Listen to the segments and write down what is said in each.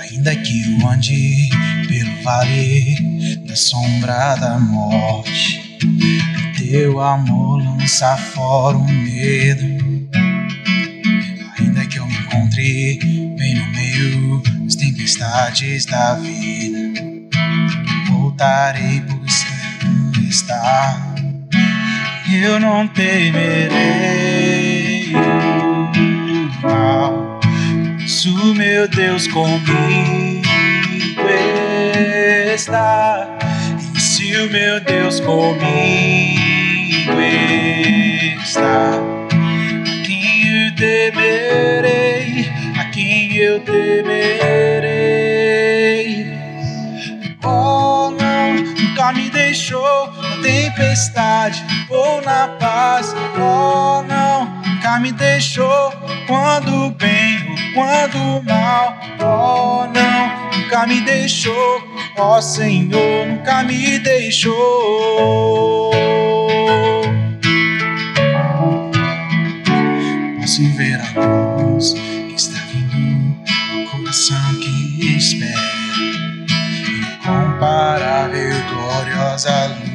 Ainda que eu ande pelo vale da sombra da morte, teu amor lança fora o medo. Ainda que eu me encontre bem no meio das tempestades da vida, voltarei por Eu não temerei mal, se o meu Deus comigo está. Se o meu Deus comigo está, a quem eu temerei? A quem eu temerei? Oh, não, nunca me deixou tempestade ou na paz. Oh, não, nunca me deixou quando bem ou quando mal. Oh, não, nunca me deixou. Ó oh, Senhor, nunca me deixou. Posso ver a luz que está vindo, o coração que espera, incomparável, gloriosa luz.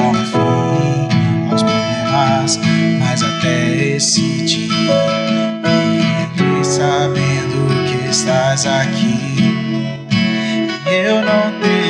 Haverá um fim aos problemas, mas até esse dia, irei sabendo que estás aqui. Eu não temerei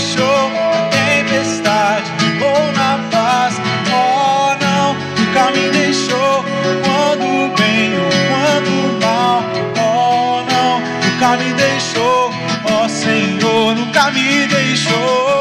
deixou na tempestade ou na paz. Oh, não, nunca me deixou quando bem ou quando mal. Oh, não, nunca me deixou. Oh, Senhor, nunca me deixou.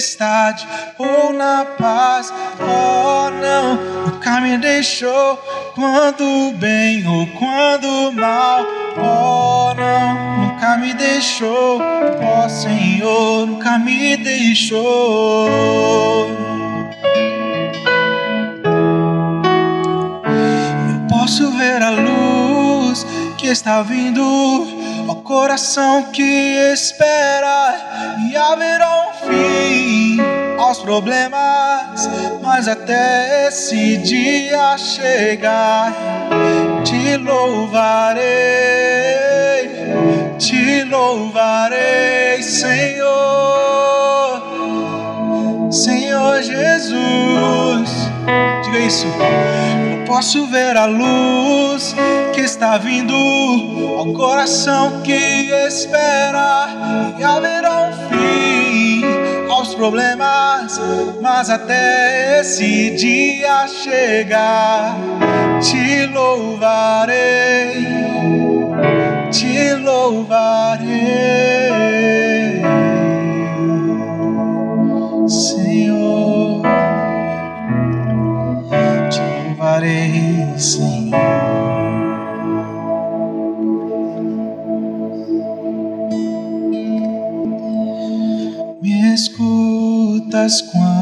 Tempestade ou na paz. Oh, não, nunca me deixou quando bem ou quando mal. Oh, não, nunca me deixou. Oh, Senhor, nunca me deixou. Eu posso ver a luz que está vindo coração que espera e haverá um fim aos problemas, mas até esse dia chegar, te louvarei, te louvarei, Senhor, Senhor Jesus. Isso. Eu posso ver a luz que está vindo ao coração que espera e haverá um fim aos problemas, mas até esse dia chegar, te louvarei, te louvarei. farei, Senhor. Me escutas quando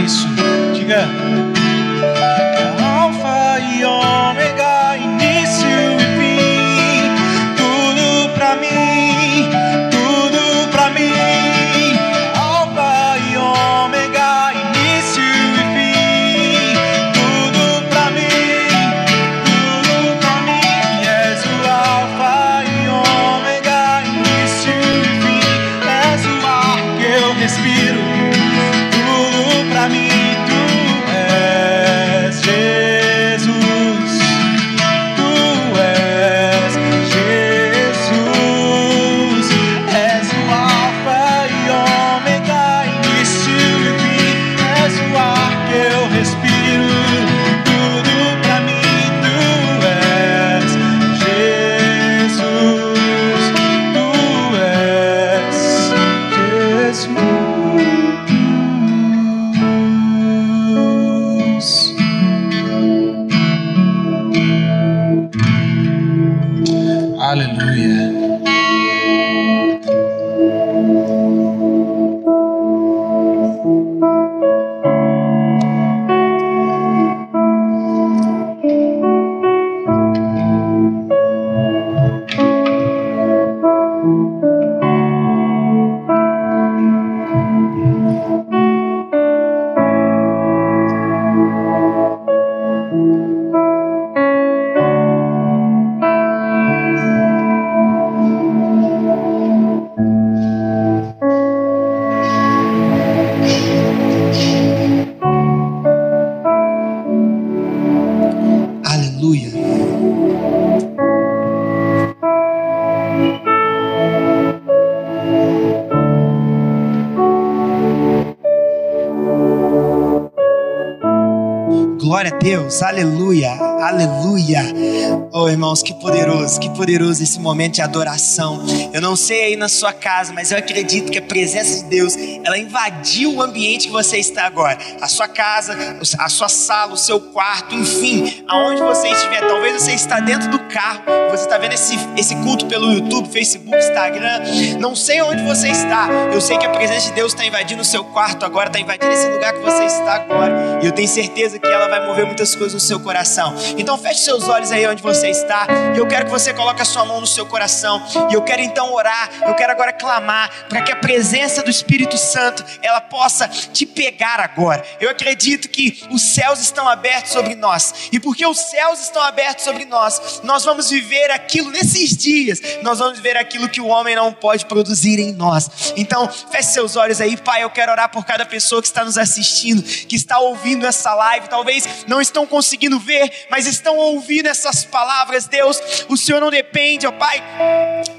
isso. Diga. Deus, aleluia, aleluia. Oh irmãos, que poderoso, que poderoso esse momento de adoração. Eu não sei aí na sua casa, mas eu acredito que a presença de Deus, ela invadiu o ambiente que você está agora. A sua casa, a sua sala, o seu quarto, enfim, aonde você estiver. Talvez você está dentro do carro, você está vendo esse, esse culto pelo YouTube, Facebook, Instagram. Não sei onde você está. Eu sei que a presença de Deus está invadindo o seu quarto agora, está invadindo esse lugar que você está agora. E eu tenho certeza que ela vai mover muitas coisas no seu coração. Então feche seus olhos aí onde você está. E eu quero que você coloque a sua mão no seu coração. E eu quero então orar. Eu quero agora clamar para que a presença do Espírito Santo ela possa te pegar agora. Eu acredito que os céus estão abertos sobre nós. E porque os céus estão abertos sobre nós, nós vamos viver aquilo nesses dias. Nós vamos ver aquilo que o homem não pode produzir em nós. Então, feche seus olhos aí, Pai. Eu quero orar por cada pessoa que está nos assistindo, que está ouvindo essa live. Talvez não estão conseguindo ver, mas estão ouvindo essas palavras. Deus, o Senhor não depende, ó Pai,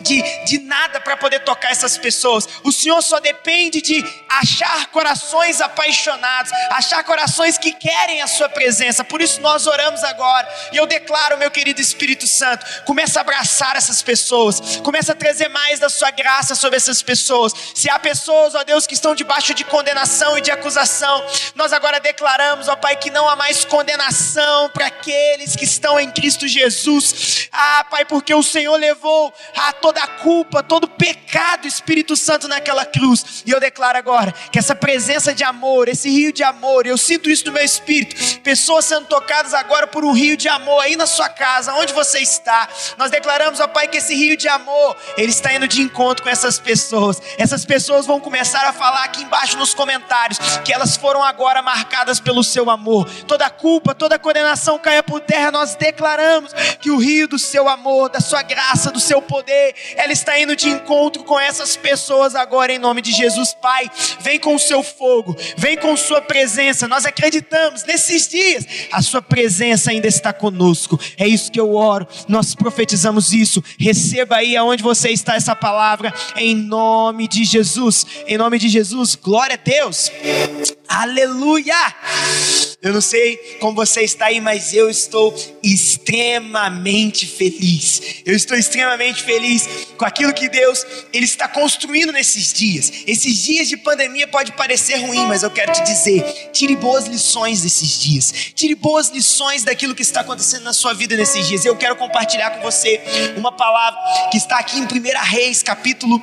de, de nada para poder tocar essas pessoas. O Senhor só depende de achar corações apaixonados, achar corações que querem a Sua presença. Por isso nós oramos agora. E eu declaro, meu querido Espírito Santo, começa a abraçar essas pessoas, começa a trazer mais da Sua graça sobre essas pessoas. Se há pessoas, ó Deus, que estão debaixo de condenação e de acusação, nós agora declaramos, ó Pai, que não há mais condenação para aqueles que estão em Cristo Jesus. Ah, Pai, porque o Senhor levou a toda a culpa, todo o pecado, Espírito Santo naquela cruz. E eu declaro agora que essa presença de amor, esse rio de amor, eu sinto isso no meu espírito. Pessoas sendo tocadas agora por um rio de amor aí na sua casa, onde você está. Nós declaramos, ó Pai, que esse rio de amor, ele está indo de encontro com essas pessoas. Essas pessoas vão começar a falar aqui embaixo nos comentários que elas foram agora marcadas pelo seu amor. Toda culpa, toda condenação caia por terra. Nós declaramos que o rio do seu amor, da sua graça, do seu poder, ela está indo de encontro com essas pessoas agora em nome de Jesus, Pai. Vem com o seu fogo, vem com sua presença. Nós acreditamos nesses dias, a sua presença ainda está conosco. É isso que eu oro. Nós profetizamos isso. Receba aí aonde você está essa palavra em nome de Jesus. Em nome de Jesus. Glória a Deus. Aleluia! Eu não sei como você está aí, mas eu estou extremamente feliz. Eu estou extremamente feliz com aquilo que Deus ele está construindo nesses dias. Esses dias de pandemia pode parecer ruim, mas eu quero te dizer, tire boas lições desses dias. Tire boas lições daquilo que está acontecendo na sua vida nesses dias. Eu quero compartilhar com você uma palavra que está aqui em 1 Reis, capítulo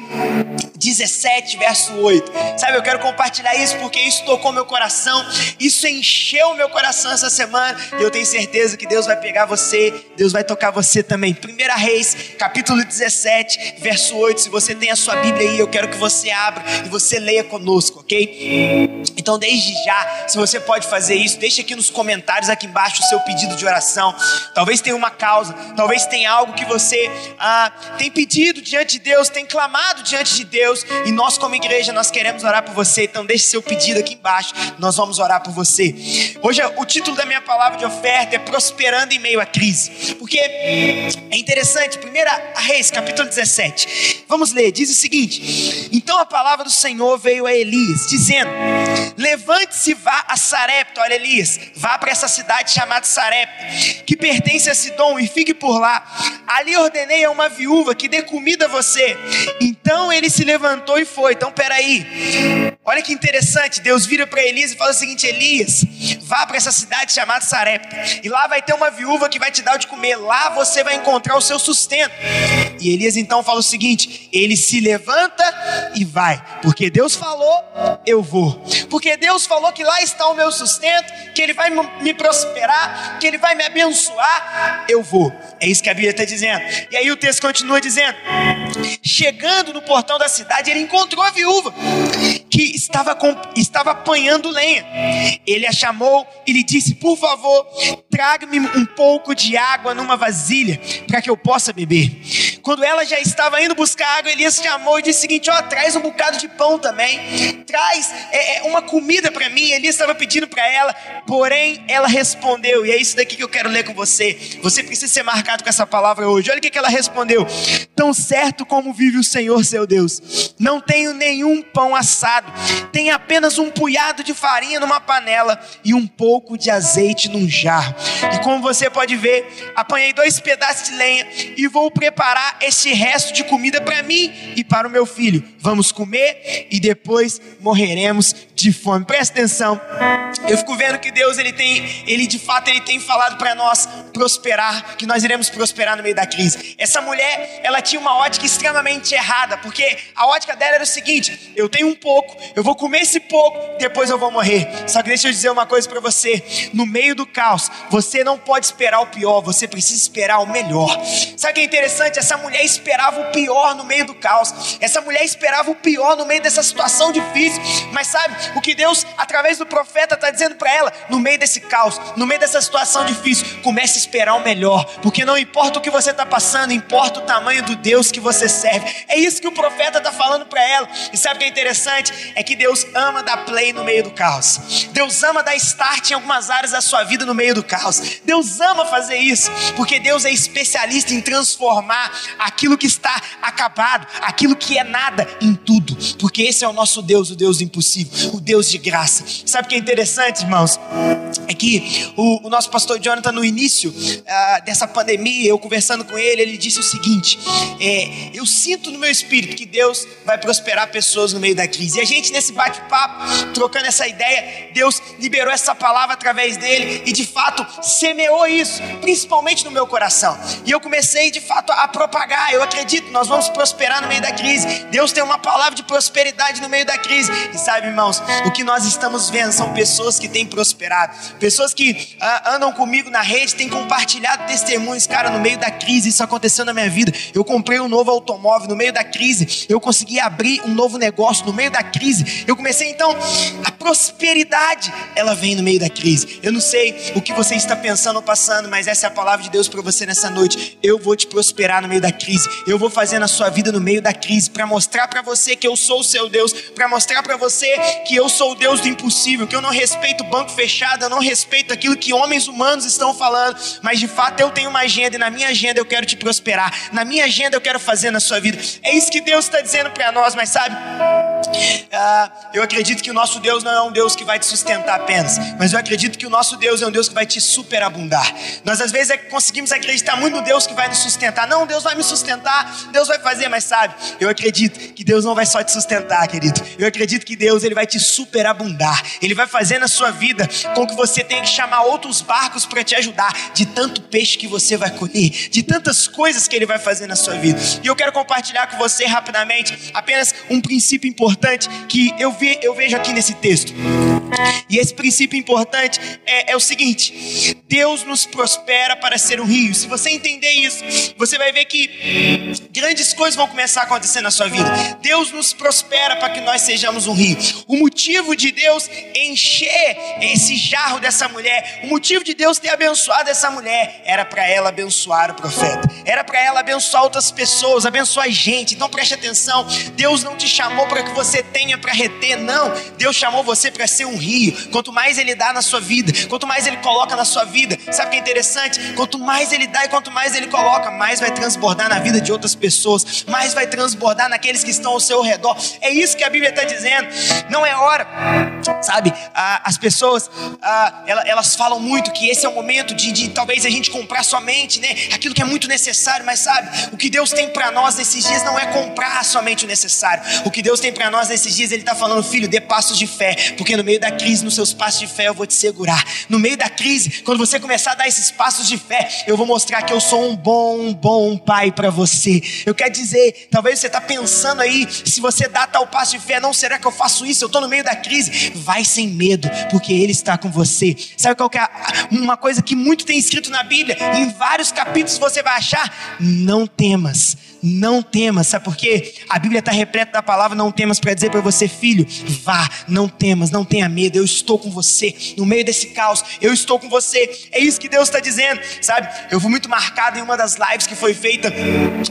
17, verso 8. Sabe, eu quero compartilhar isso porque isso tocou meu coração. Isso encheu o meu coração essa semana e eu tenho certeza que Deus vai pegar você, Deus vai tocar você também. 1 Reis, capítulo 17, verso 8. Se você tem a sua Bíblia aí, eu quero que você abra e você leia conosco, ok? Então, desde já, se você pode fazer isso, deixa aqui nos comentários aqui embaixo o seu pedido de oração. Talvez tenha uma causa, talvez tenha algo que você ah, tem pedido diante de Deus, tem clamado diante de Deus, e nós, como igreja, nós queremos orar por você. Então, deixe seu pedido aqui embaixo, nós vamos orar por você. Hoje, o título da minha palavra de oferta é Prosperando em Meio à Crise, porque é interessante, 1 Reis, capítulo 17. Vamos ler, diz o seguinte: Então a palavra do Senhor veio a Elias, dizendo: Levante-se e vá a Sarepta. Olha, Elias, vá para essa cidade chamada Sarepta, que pertence a Sidom, e fique por lá. Ali ordenei a uma viúva que dê comida a você. Então ele se levantou e foi. Então, peraí. Olha que interessante. Deus vira para Elias e fala o seguinte: Elias, vá para essa cidade chamada Sarepta. E lá vai ter uma viúva que vai te dar o de comer. Lá você vai encontrar o seu sustento. E Elias então fala o seguinte: ele se levanta e vai. Porque Deus falou, eu vou. Porque Deus falou que lá está o meu sustento, que Ele vai me prosperar, que Ele vai me abençoar, eu vou. É isso que a Bíblia está dizendo. E aí o texto continua dizendo: chegando no portão da cidade, ele encontrou a viúva que estava, estava apanhando lenha. Ele a chamou e lhe disse: Por favor, traga-me um pouco de água numa vasilha para que eu possa beber. Quando ela já estava indo buscar água, Elias chamou e disse o seguinte: Ó, oh, traz um bocado de pão também, traz é, é uma comida para mim. Elias estava pedindo para ela, porém ela respondeu, e é isso daqui que eu quero ler com você. Você precisa ser marcado com essa palavra hoje. Olha o que, que ela respondeu: Tão certo como vive o Senhor seu Deus, não tenho nenhum pão assado, tenho apenas um punhado de farinha numa panela e um pouco de azeite num jarro. E como você pode ver, apanhei dois pedaços de lenha e vou preparar esse resto de comida para mim e para o meu filho. Vamos comer e depois morreremos de fome. Presta atenção. Eu fico vendo que Deus ele tem, ele de fato ele tem falado para nós prosperar, que nós iremos prosperar no meio da crise. Essa mulher, ela tinha uma ótica extremamente errada, porque a ótica dela era o seguinte: eu tenho um pouco, eu vou comer esse pouco, depois eu vou morrer. Só que deixa eu dizer uma coisa para você: no meio do caos, você não pode esperar o pior, você precisa esperar o melhor. Sabe o que é interessante? Essa mulher esperava o pior no meio do caos. Essa mulher esperava o pior no meio dessa situação difícil. Mas sabe o que Deus, através do profeta, está dizendo para ela? No meio desse caos, no meio dessa situação difícil, comece a esperar o melhor. Porque não importa o que você está passando, importa o tamanho do Deus que você serve. É isso que o profeta está falando para ela. E sabe o que é interessante? É que Deus ama dar play no meio do caos. Deus ama dar start em algumas áreas da sua vida no meio do caos. Deus ama fazer isso, porque Deus é especialista em transformar aquilo que está acabado, aquilo que é nada em tudo, porque esse é o nosso Deus, o Deus impossível, o Deus de graça. Sabe o que é interessante, irmãos? É que o, o nosso pastor Jonathan, no início uh, dessa pandemia, eu conversando com ele, ele disse o seguinte: é, Eu sinto no meu espírito que Deus vai prosperar pessoas no meio da crise. E a gente, nesse bate-papo, trocando essa ideia, Deus liberou essa palavra através dele e de fato semeou isso, principalmente no meu coração. E eu comecei de fato a propagar. Eu acredito, nós vamos prosperar no meio da crise. Deus tem uma palavra de prosperidade no meio da crise. E sabe, irmãos, o que nós estamos vendo são pessoas que têm prosperado, pessoas que ah, andam comigo na rede, têm compartilhado testemunhos. Cara, no meio da crise, isso aconteceu na minha vida. Eu comprei um novo automóvel no meio da crise, eu consegui abrir um novo negócio no meio da crise. Eu comecei então, a prosperidade, ela vem no meio da crise. Eu não sei o que você está pensando ou passando, mas essa é a palavra de Deus para você nessa noite. Eu vou te prosperar no meio da crise. Eu vou fazer na sua vida no meio da crise para mostrar para você que eu sou o seu Deus, para mostrar para você que eu sou o Deus do impossível, que eu não respeito banco fechado, eu não respeito aquilo que homens humanos estão falando, mas de fato eu tenho uma agenda e na minha agenda eu quero te prosperar. Na minha agenda eu quero fazer na sua vida. É isso que Deus está dizendo para nós, mas sabe? Ah, eu acredito que o nosso Deus não é um Deus que vai te sustentar apenas, mas eu acredito que o nosso Deus é um Deus que vai te superabundar. Nós às vezes é conseguimos acreditar muito no Deus que vai nos sustentar. Não, Deus vai me sustentar, Deus vai fazer, mas sabe, eu acredito que Deus não vai só te sustentar, querido. Eu acredito que Deus ele vai te superabundar. Ele vai fazer na sua vida com que você tenha que chamar outros barcos para te ajudar, de tanto peixe que você vai colher, de tantas coisas que ele vai fazer na sua vida. E eu quero compartilhar com você rapidamente apenas um princípio importante que eu, eu vejo aqui nesse texto. E esse princípio importante é, é, o seguinte: Deus nos prospera para ser um rio. Se você entender isso, você vai ver que grandes coisas vão começar a acontecer na sua vida. Deus nos prospera para que nós sejamos um rio. O motivo de Deus encher esse jarro dessa mulher, o motivo de Deus ter abençoado essa mulher, era para ela abençoar o profeta, era para ela abençoar outras pessoas, abençoar gente. Então preste atenção: Deus não te chamou para que você tenha para reter, não. Deus chamou você para ser um rio. Quanto mais Ele dá na sua vida, quanto mais Ele coloca na sua vida, sabe o que é interessante? Quanto mais Ele dá e quanto mais Ele coloca, mais vai transbordar na vida de outras pessoas, mais vai transbordar naqueles que estão ao seu redor. É isso que a Bíblia está dizendo. Não é hora, sabe? Ah, as pessoas ah, elas falam muito que esse é o momento de, de talvez a gente comprar somente, né? Aquilo que é muito necessário, mas sabe? O que Deus tem para nós nesses dias não é comprar somente o necessário. O que Deus tem para nós nesses dias, Ele está falando, filho, dê passos de fé, porque no meio da crise, nos seus passos de fé, eu vou te segurar. No meio da crise, quando você começar a dar esses passos de fé, eu vou mostrar que eu sou um bom, um bom pai para você. Eu quero dizer, talvez você está pensando aí, se você dá tal passo de fé, não será que eu faço isso? Eu estou no meio da crise. Vai sem medo, porque Ele está com você. Sabe qual que é uma coisa que muito tem escrito na Bíblia? Em vários capítulos você vai achar: não temas não temas, sabe por quê? A Bíblia está repleta da palavra não temas para dizer para você, filho, vá, não temas, não tenha medo, eu estou com você, no meio desse caos, eu estou com você, é isso que Deus está dizendo, sabe? Eu fui muito marcado em uma das lives que foi feita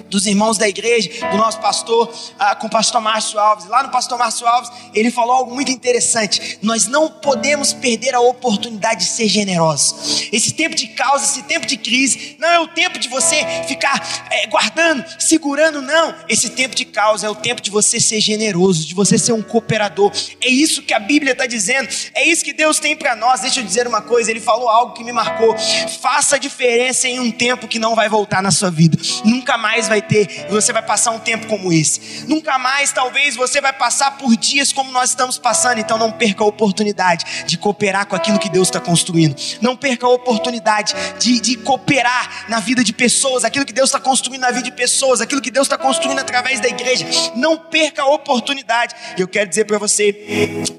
dos irmãos da igreja, do nosso pastor, ah, com o pastor Márcio Alves, lá no pastor Márcio Alves, ele falou algo muito interessante, nós não podemos perder a oportunidade de ser generosos, esse tempo de caos, esse tempo de crise, não é o tempo de você ficar é, guardando, se segurando, não. Esse tempo de causa é o tempo de você ser generoso, de você ser um cooperador. É isso que a Bíblia está dizendo, é isso que Deus tem para nós. Deixa eu dizer uma coisa: Ele falou algo que me marcou. Faça a diferença em um tempo que não vai voltar na sua vida, nunca mais vai ter, você vai passar um tempo como esse, nunca mais, talvez, você vai passar por dias como nós estamos passando. Então, não perca a oportunidade de cooperar com aquilo que Deus está construindo, não perca a oportunidade de, de cooperar na vida de pessoas, aquilo que Deus está construindo na vida de pessoas, aquilo que Deus está construindo através da igreja. Não perca a oportunidade. Eu quero dizer para você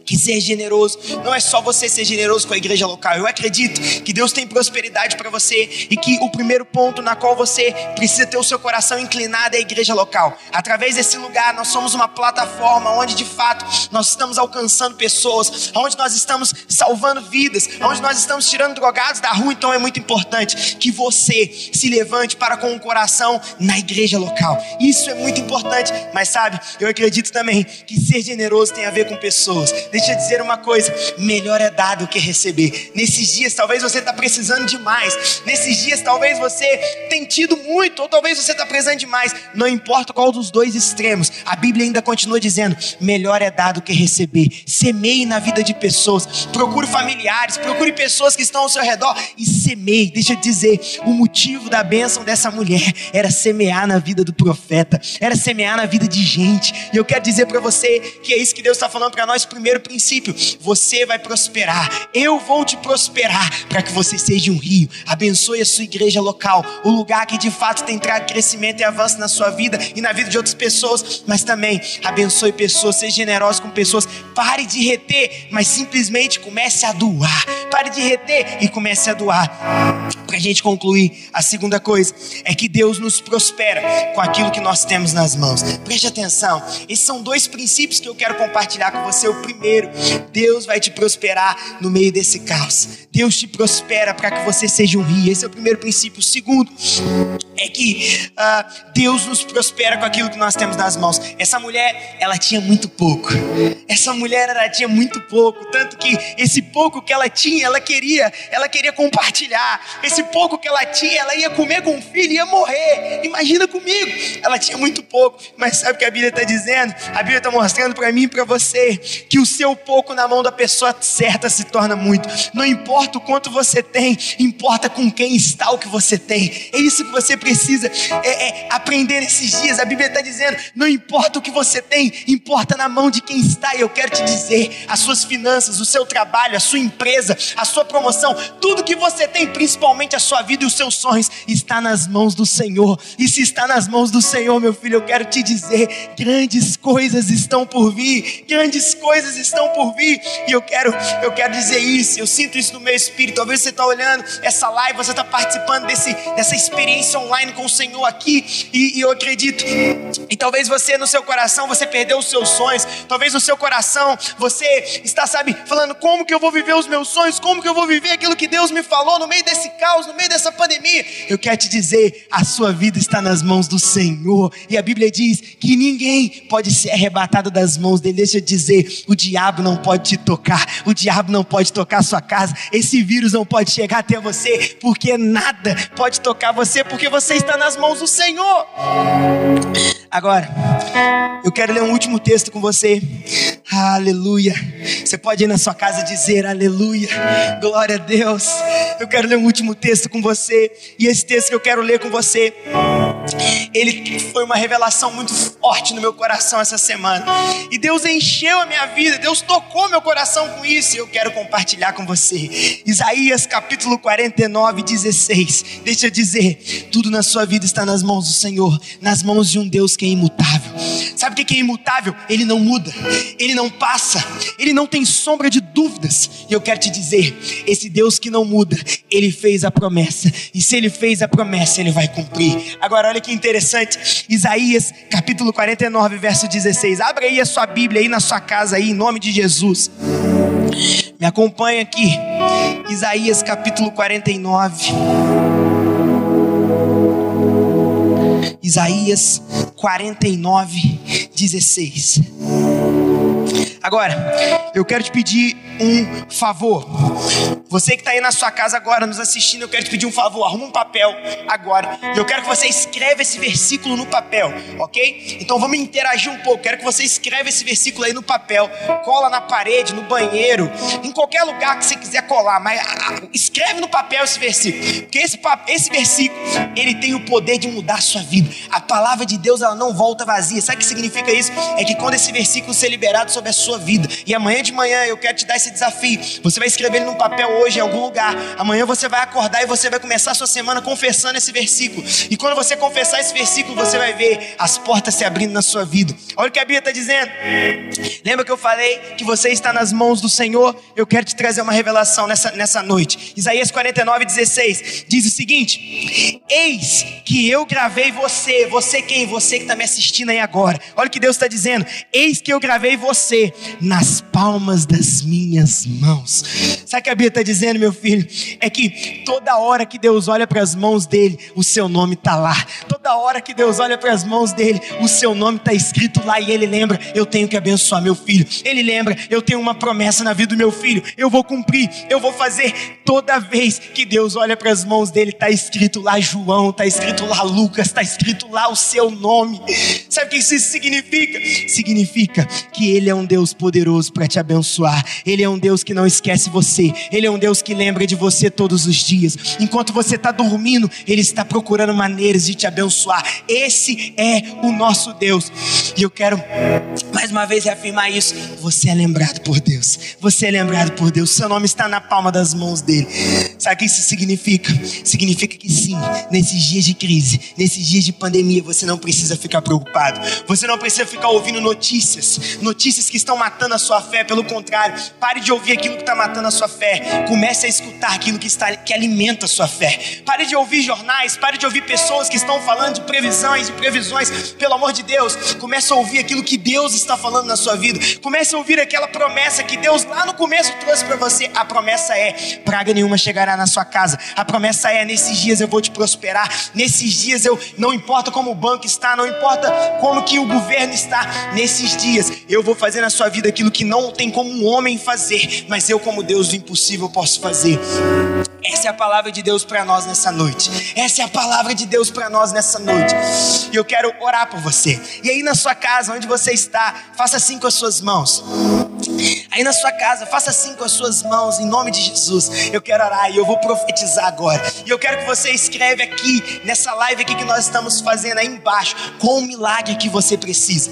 que ser generoso não é só você ser generoso com a igreja local. Eu acredito que Deus tem prosperidade para você e que o primeiro ponto na qual você precisa ter o seu coração inclinado é a igreja local. Através desse lugar, nós somos uma plataforma onde de fato nós estamos alcançando pessoas, onde nós estamos salvando vidas, onde nós estamos tirando drogados da rua. Então é muito importante que você se levante para com o coração na igreja local Isso é muito importante, mas sabe, eu acredito também que ser generoso tem a ver com pessoas. Deixa eu dizer uma coisa: melhor é dar do que receber. Nesses dias, talvez você está precisando demais. Nesses dias, talvez você tenha tido muito, ou talvez você está precisando demais. Não importa qual dos dois extremos, a Bíblia ainda continua dizendo: melhor é dar do que receber. Semeie na vida de pessoas, procure familiares, procure pessoas que estão ao seu redor e semeie. Deixa eu dizer: o motivo da bênção dessa mulher era semear na vida do profeta, era semear na vida de gente. E eu quero dizer para você que é isso que Deus está falando para nós. Primeiro princípio: você vai prosperar, eu vou te prosperar para que você seja um rio. Abençoe a sua igreja local, o lugar que de fato tem trago crescimento e avanço na sua vida e na vida de outras pessoas, mas também abençoe pessoas, seja generoso com pessoas. Pare de reter, mas simplesmente comece a doar. Pare de reter e comece a doar. Para a gente concluir, a segunda coisa é que Deus nos prospera com aquilo que nós temos nas mãos. Preste atenção, esses são dois princípios que eu quero compartilhar com você. O primeiro, Deus vai te prosperar no meio desse caos. Deus te prospera para que você seja um rio. Esse é o primeiro princípio. O segundo é que uh, Deus nos prospera com aquilo que nós temos nas mãos. Essa mulher, ela tinha muito pouco. Essa mulher, ela tinha muito pouco, tanto que esse pouco que ela tinha, ela queria, ela queria compartilhar. Esse pouco que ela tinha, ela ia comer com o filho, ia morrer. Imagina comigo ela tinha muito pouco, mas sabe o que a Bíblia está dizendo? A Bíblia está mostrando para mim e para você que o seu pouco na mão da pessoa certa se torna muito. Não importa importa o quanto você tem, importa com quem está o que você tem. É isso que você precisa é, é, aprender nesses dias. A Bíblia está dizendo: não importa o que você tem, importa na mão de quem está. E eu quero te dizer: as suas finanças, o seu trabalho, a sua empresa, a sua promoção, tudo que você tem, principalmente a sua vida e os seus sonhos, está nas mãos do Senhor. E se está nas mãos do Senhor, meu filho, eu quero te dizer: grandes coisas estão por vir, grandes coisas estão por vir. E eu quero, eu quero dizer isso. Eu sinto isso no espírito. Talvez você está olhando essa live, você está participando desse, dessa experiência online com o Senhor aqui, e, e eu acredito. E talvez você no seu coração você perdeu os seus sonhos. Talvez no seu coração você está, sabe, falando como que eu vou viver os meus sonhos, como que eu vou viver aquilo que Deus me falou no meio desse caos, no meio dessa pandemia. Eu quero te dizer, a sua vida está nas mãos do Senhor. E a Bíblia diz que ninguém pode ser arrebatado das mãos dele. Deixa eu dizer, o diabo não pode te tocar, o diabo não pode tocar a sua casa, esse vírus não pode chegar até você, porque nada pode tocar você, porque você está nas mãos do Senhor. Agora, eu quero ler um último texto com você. Aleluia. Você pode ir na sua casa dizer aleluia. Glória a Deus. Eu quero ler um último texto com você. E esse texto que eu quero ler com você, ele foi uma revelação muito forte no meu coração essa semana. E Deus encheu a minha vida, Deus tocou meu coração com isso. E eu quero compartilhar com você. Isaías capítulo 49, 16. Deixa eu dizer: tudo na sua vida está nas mãos do Senhor, nas mãos de um Deus que é imutável. Sabe o que é imutável? Ele não muda, ele não passa, ele não tem sombra de dúvidas. E eu quero te dizer: esse Deus que não muda, ele fez a promessa, e se ele fez a promessa, ele vai cumprir. Agora, olha que interessante, Isaías capítulo 49, verso 16. Abra aí a sua Bíblia aí na sua casa, aí, em nome de Jesus. Me acompanha aqui, Isaías capítulo 49. Isaías 49, 16. Agora, eu quero te pedir um favor. Você que está aí na sua casa agora nos assistindo, eu quero te pedir um favor. Arruma um papel agora. E eu quero que você escreva esse versículo no papel, ok? Então vamos interagir um pouco. Quero que você escreva esse versículo aí no papel. Cola na parede, no banheiro, em qualquer lugar que você quiser colar. Mas ah, escreve no papel esse versículo. Porque esse, esse versículo, ele tem o poder de mudar a sua vida. A palavra de Deus, ela não volta vazia. Sabe o que significa isso? É que quando esse versículo ser liberado sobre a sua vida, e amanhã de manhã eu quero te dar esse desafio. Você vai escrever ele num papel hoje em algum lugar. Amanhã você vai acordar e você vai começar a sua semana confessando esse versículo. E quando você confessar esse versículo, você vai ver as portas se abrindo na sua vida. Olha o que a Bíblia está dizendo. Lembra que eu falei que você está nas mãos do Senhor? Eu quero te trazer uma revelação nessa, nessa noite. Isaías 49, 16 diz o seguinte: Eis que eu gravei você. Você quem? Você que está me assistindo aí agora. Olha o que Deus está dizendo. Eis que eu gravei você nas palmas das minhas mãos. Sabe o que a Bíblia está dizendo, meu filho? É que toda hora que Deus olha para as mãos dele, o seu nome está lá. Toda hora que Deus olha para as mãos dele, o seu nome está escrito lá e ele lembra: eu tenho que abençoar meu filho. Ele lembra: eu tenho uma promessa na vida do meu filho. Eu vou cumprir, eu vou fazer. Toda vez que Deus olha para as mãos dele, está escrito lá João, está escrito lá Lucas, está escrito lá o seu nome. Sabe o que isso significa? Significa que Ele é um Deus poderoso para te abençoar. Ele é um Deus que não esquece você. Ele é um Deus que lembra de você todos os dias. Enquanto você está dormindo, Ele está procurando maneiras de te abençoar. Esse é o nosso Deus. E eu quero mais uma vez reafirmar isso. Você é lembrado por Deus. Você é lembrado por Deus. Seu nome está na palma das mãos dele. Sabe o que isso significa? Significa que sim, nesses dias de crise, nesses dias de pandemia, você não precisa ficar preocupado. Você não precisa ficar ouvindo notícias, notícias que estão matando a sua fé. Pelo contrário, pare de ouvir aquilo que está matando a sua fé. Comece a escutar aquilo que, está, que alimenta a sua fé. Pare de ouvir jornais, pare de ouvir pessoas que estão falando de previsões, de previsões. Pelo amor de Deus, comece a ouvir aquilo que Deus está falando na sua vida. Comece a ouvir aquela promessa que Deus lá no começo trouxe para você. A promessa é: praga nenhuma chegará na sua casa. A promessa é: nesses dias eu vou te prosperar. Nesses dias eu não importa como o banco está, não importa como que o governo está. Nesses dias eu vou fazer na sua vida aquilo que não tem como um homem fazer, mas eu como Deus do impossível posso fazer. Essa é a palavra de Deus para nós nessa noite. Essa é a palavra de Deus para nós nessa noite. E eu quero orar por você. E aí na sua casa, onde você está, faça assim com as suas mãos. Aí na sua casa, faça assim com as suas mãos, em nome de Jesus. Eu quero orar e eu vou profetizar agora. E eu quero que você escreve aqui, nessa live aqui que nós estamos fazendo aí embaixo, com o milagre que você precisa.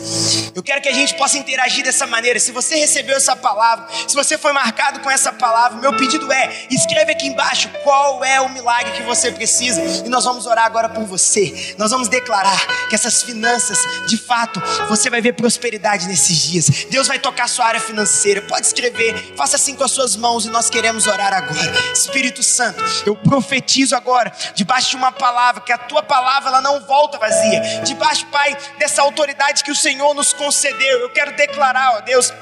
Eu quero que a gente possa interagir dessa maneira. Se você recebeu essa palavra, se você foi marcado com essa palavra, meu pedido é: escreve aqui embaixo qual é o milagre que você precisa. E nós vamos orar agora por você. Nós vamos declarar que essas finanças, de fato, você vai ver prosperidade nesses dias. Deus vai tocar sua área financeira pode escrever, faça assim com as suas mãos e nós queremos orar agora. Espírito Santo, eu profetizo agora, debaixo de uma palavra, que a tua palavra ela não volta vazia. Debaixo, Pai, dessa autoridade que o Senhor nos concedeu, eu quero declarar, ó Deus,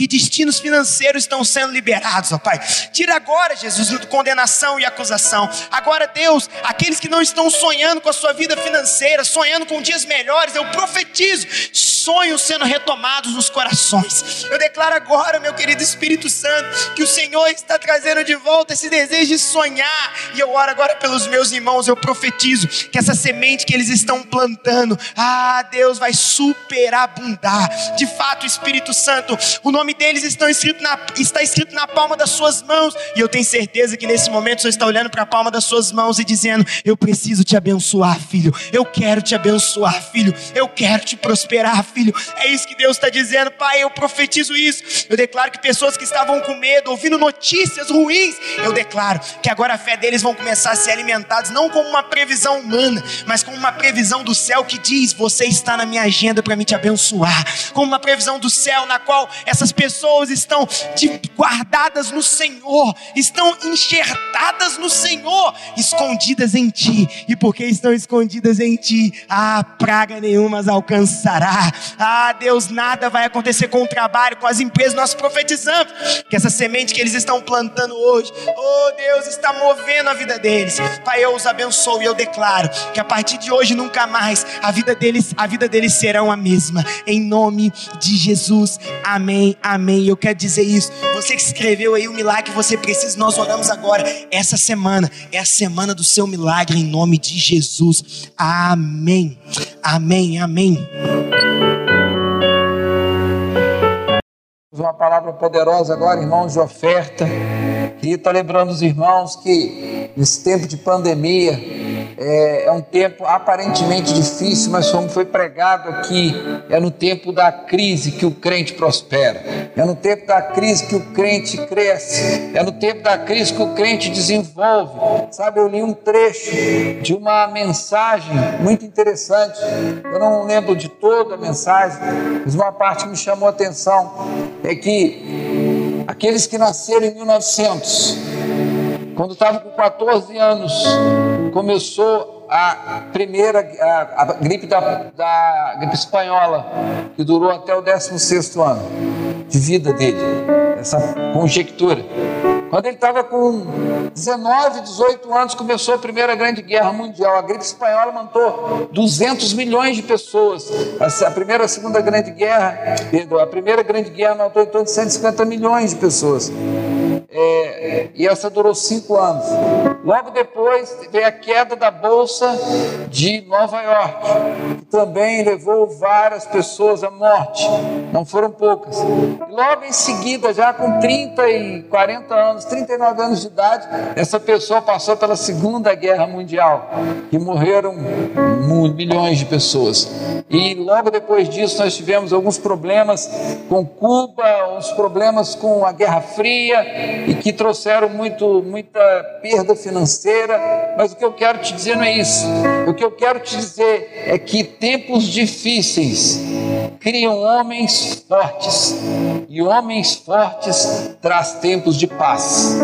que destinos financeiros estão sendo liberados, ó Pai. Tira agora, Jesus, condenação e acusação. Agora, Deus, aqueles que não estão sonhando com a sua vida financeira, sonhando com dias melhores, eu profetizo sonhos sendo retomados nos corações. Eu declaro agora, meu querido Espírito Santo, que o Senhor está trazendo de volta esse desejo de sonhar. E eu oro agora pelos meus irmãos, eu profetizo que essa semente que eles estão plantando, ah, Deus vai superabundar. De fato, Espírito Santo, o nome deles está escrito na, está escrito na palma das suas mãos. E eu tenho certeza que nesse momento o Senhor está olhando para a palma das suas mãos e dizendo: Eu preciso te abençoar, filho. Eu quero te abençoar, filho. Eu quero te prosperar, filho. É isso que Deus está dizendo, Pai. Eu profetizo isso. Eu declaro que pessoas que estavam com medo, ouvindo notícias ruins, eu declaro que agora a fé deles vão começar a ser alimentados, não como uma previsão humana, mas como uma previsão do céu que diz: Você está na minha agenda para me te abençoar. Como uma previsão do céu na qual essas pessoas estão guardadas no Senhor, estão enxertadas no Senhor, escondidas em Ti. E porque estão escondidas em Ti, a praga nenhuma as alcançará. Ah, Deus, nada vai acontecer com o trabalho, com as empresas. Nós profetizamos que essa semente que eles estão plantando hoje, oh Deus, está movendo a vida deles. Pai, eu os abençoo e eu declaro que a partir de hoje nunca mais a vida deles, a vida deles serão a mesma. Em nome de Jesus. Amém. Amém. Eu quero dizer isso. Você que escreveu aí o milagre que você precisa, nós oramos agora. Essa semana é a semana do seu milagre em nome de Jesus. Amém. Amém. Amém. Uma palavra poderosa agora, irmãos, de oferta. Queria estar lembrando os irmãos que nesse tempo de pandemia é, é, um tempo aparentemente difícil, mas como foi pregado aqui, é no tempo da crise que o crente prospera, é no tempo da crise que o crente cresce, é no tempo da crise que o crente desenvolve. Sabe, eu li um trecho de uma mensagem muito interessante, eu não lembro de toda a mensagem, mas uma parte que me chamou a atenção é que aqueles que nasceram em 1900, quando estavam com 14 anos, começou a primeira a, a gripe da, da, gripe espanhola, que durou até o 16 ano de vida dele, essa conjectura. Quando ele estava com 19, 18 anos, começou a Primeira Grande Guerra Mundial. A gripe espanhola matou 200 milhões de pessoas. A Primeira e a Segunda Grande Guerra, a Primeira Grande Guerra matou em torno de 150 milhões de pessoas. É, e essa durou cinco anos. Logo depois veio a queda da Bolsa de Nova York, que também levou várias pessoas à morte, não foram poucas. Logo em seguida, já com 30 e 40 anos, 39 anos de idade, essa pessoa passou pela Segunda Guerra Mundial e morreram milhões de pessoas. E logo depois disso, nós tivemos alguns problemas com Cuba, uns problemas com a Guerra Fria e que trouxeram muito, muita perda financeira, mas o que eu quero te dizer não é isso. O que eu quero te dizer é que tempos difíceis criam homens fortes, e homens fortes traz tempos de paz.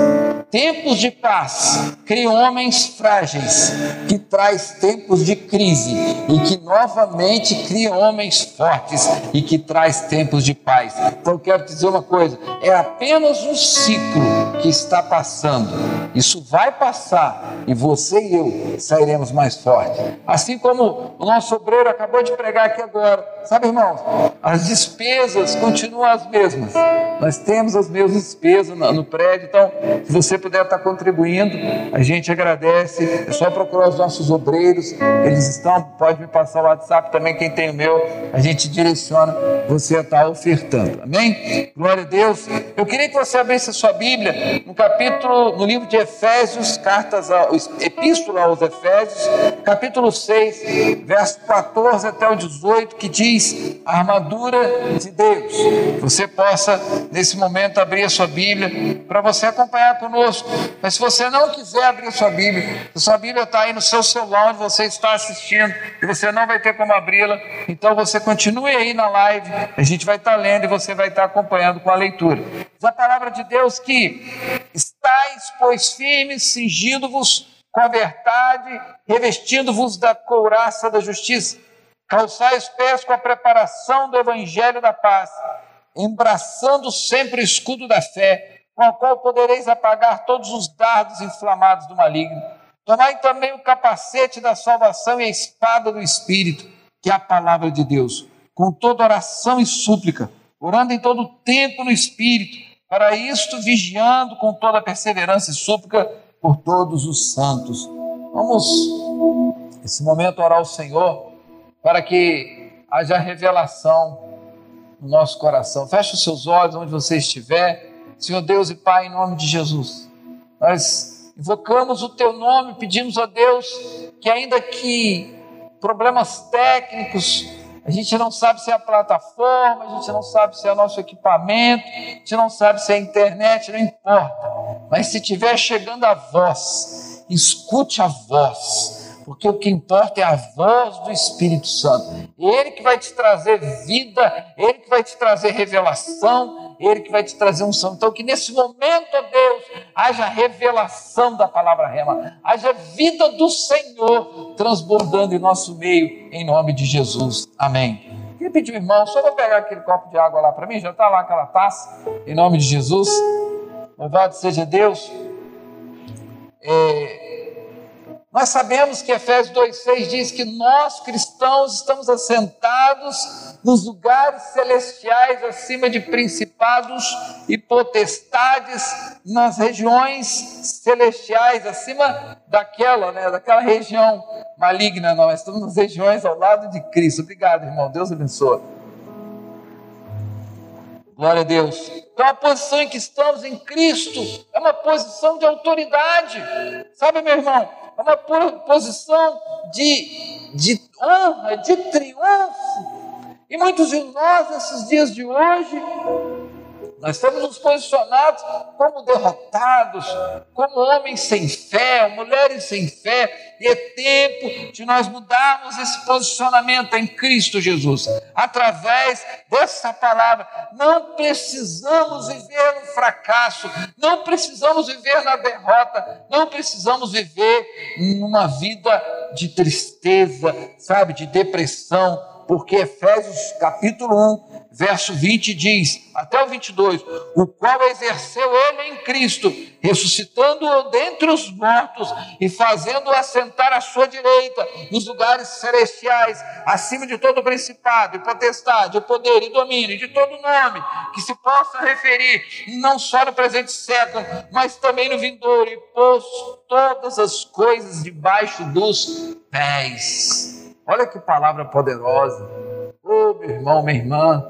Tempos de paz criam homens frágeis, que traz tempos de crise e que novamente cria homens fortes e que traz tempos de paz. Então eu quero te dizer uma coisa, é apenas um ciclo que está passando. Isso vai passar e você e eu sairemos mais fortes. Assim como o nosso obreiro acabou de pregar aqui agora. Sabe, irmãos. As despesas continuam as mesmas. Nós temos as mesmas despesas no prédio, então, se você puder estar contribuindo, a gente agradece. É só procurar os nossos obreiros, eles estão, pode me passar o WhatsApp também, quem tem o meu, a gente direciona você a estar ofertando. Amém? Glória a Deus. Eu queria que você abrisse a sua Bíblia no capítulo, no livro de Efésios, cartas, ao, epístola aos Efésios, capítulo 6, verso 14 até o 18, que diz a armadura de Deus. Você possa, nesse momento, abrir a sua Bíblia para você acompanhar conosco. Mas se você não quiser abrir a sua Bíblia, a sua Bíblia está aí no seu celular onde você está assistindo e você não vai ter como abri-la, então você continue aí na live, a gente vai estar lendo e você vai estar acompanhando com a leitura. A palavra de Deus que estáis, pois, firmes, cingindo-vos com a verdade, revestindo-vos da couraça da justiça, calçai os pés com a preparação do evangelho da paz, embraçando sempre o escudo da fé, com o qual podereis apagar todos os dardos inflamados do maligno. Tomai também o capacete da salvação e a espada do Espírito, que é a palavra de Deus, com toda oração e súplica, orando em todo tempo no Espírito, para isto vigiando com toda perseverança e súplica por todos os santos. Vamos, nesse momento, orar ao Senhor para que haja revelação no nosso coração. Feche os seus olhos onde você estiver. Senhor Deus e Pai, em nome de Jesus, nós invocamos o Teu nome, pedimos a Deus que, ainda que problemas técnicos, a gente não sabe se é a plataforma, a gente não sabe se é o nosso equipamento, a gente não sabe se é a internet, não importa. Mas se estiver chegando a voz, escute a voz, porque o que importa é a voz do Espírito Santo. Ele que vai te trazer vida, ele que vai te trazer revelação, ele que vai te trazer um som. Então, que nesse momento, ó Deus, haja revelação da palavra rema, haja vida do Senhor transbordando em nosso meio, em nome de Jesus. Amém. Queria pedir, irmão, só vou pegar aquele copo de água lá para mim, já está lá aquela taça, em nome de Jesus. Louvado seja Deus. É, nós sabemos que Efésios 2,6 diz que nós cristãos estamos assentados nos lugares celestiais acima de principados e potestades, nas regiões celestiais, acima daquela, né, daquela região maligna. Nós estamos nas regiões ao lado de Cristo. Obrigado, irmão. Deus abençoe. Glória a Deus. Então a posição em que estamos em Cristo é uma posição de autoridade. Sabe, meu irmão? É uma posição de, de honra, de triunfo. E muitos de nós, nesses dias de hoje, nós estamos nos posicionados como derrotados, como homens sem fé, mulheres sem fé, e é tempo de nós mudarmos esse posicionamento em Cristo Jesus, através dessa palavra. Não precisamos viver no fracasso, não precisamos viver na derrota, não precisamos viver numa vida de tristeza, sabe, de depressão porque Efésios capítulo 1, verso 20 diz, até o 22, o qual exerceu ele em Cristo, ressuscitando-o dentre os mortos e fazendo-o assentar à sua direita, nos lugares celestiais, acima de todo principado e potestade, e poder e domínio, de todo nome, que se possa referir não só no presente século, mas também no vindouro, e pôs todas as coisas debaixo dos pés Olha que palavra poderosa. Oh, meu irmão, minha irmã,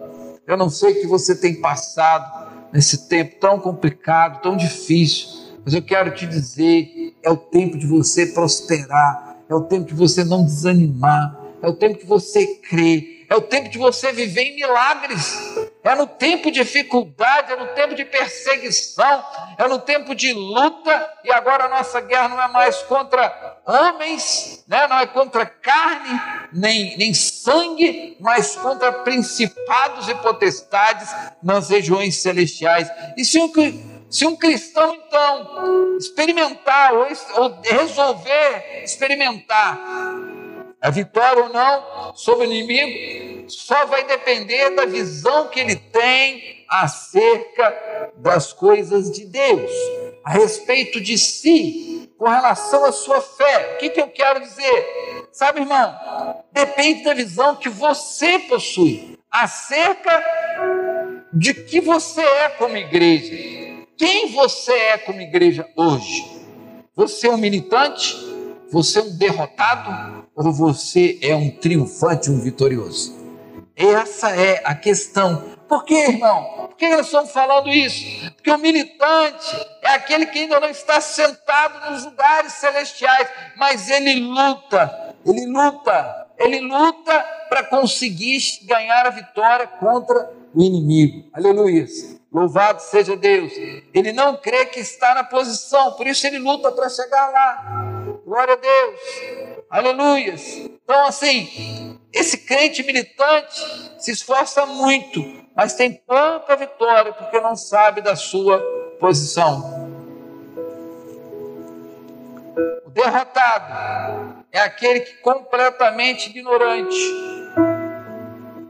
eu não sei o que você tem passado nesse tempo tão complicado, tão difícil, mas eu quero te dizer: é o tempo de você prosperar, é o tempo de você não desanimar, é o tempo que você crê, é o tempo de você viver em milagres, é no tempo de dificuldade, é no tempo de perseguição, é no tempo de luta, e agora a nossa guerra não é mais contra homens, né? não é contra carne, nem, nem sangue, mas contra principados e potestades nas regiões celestiais. E se um, se um cristão, então, experimentar ou, ou resolver experimentar a vitória ou não sobre o inimigo só vai depender da visão que ele tem acerca das coisas de Deus, a respeito de si, com relação à sua fé. O que, que eu quero dizer? Sabe, irmão, depende da visão que você possui acerca de que você é como igreja. Quem você é como igreja hoje? Você é um militante? Você é um derrotado? Ou você é um triunfante, um vitorioso? Essa é a questão. Por que, irmão? Por que nós estamos falando isso? Porque o militante é aquele que ainda não está sentado nos lugares celestiais, mas ele luta, ele luta, ele luta para conseguir ganhar a vitória contra o inimigo. Aleluia. Louvado seja Deus. Ele não crê que está na posição, por isso ele luta para chegar lá. Glória a Deus. Aleluia. Então, assim, esse crente militante se esforça muito, mas tem pouca vitória porque não sabe da sua posição. O derrotado é aquele que completamente ignorante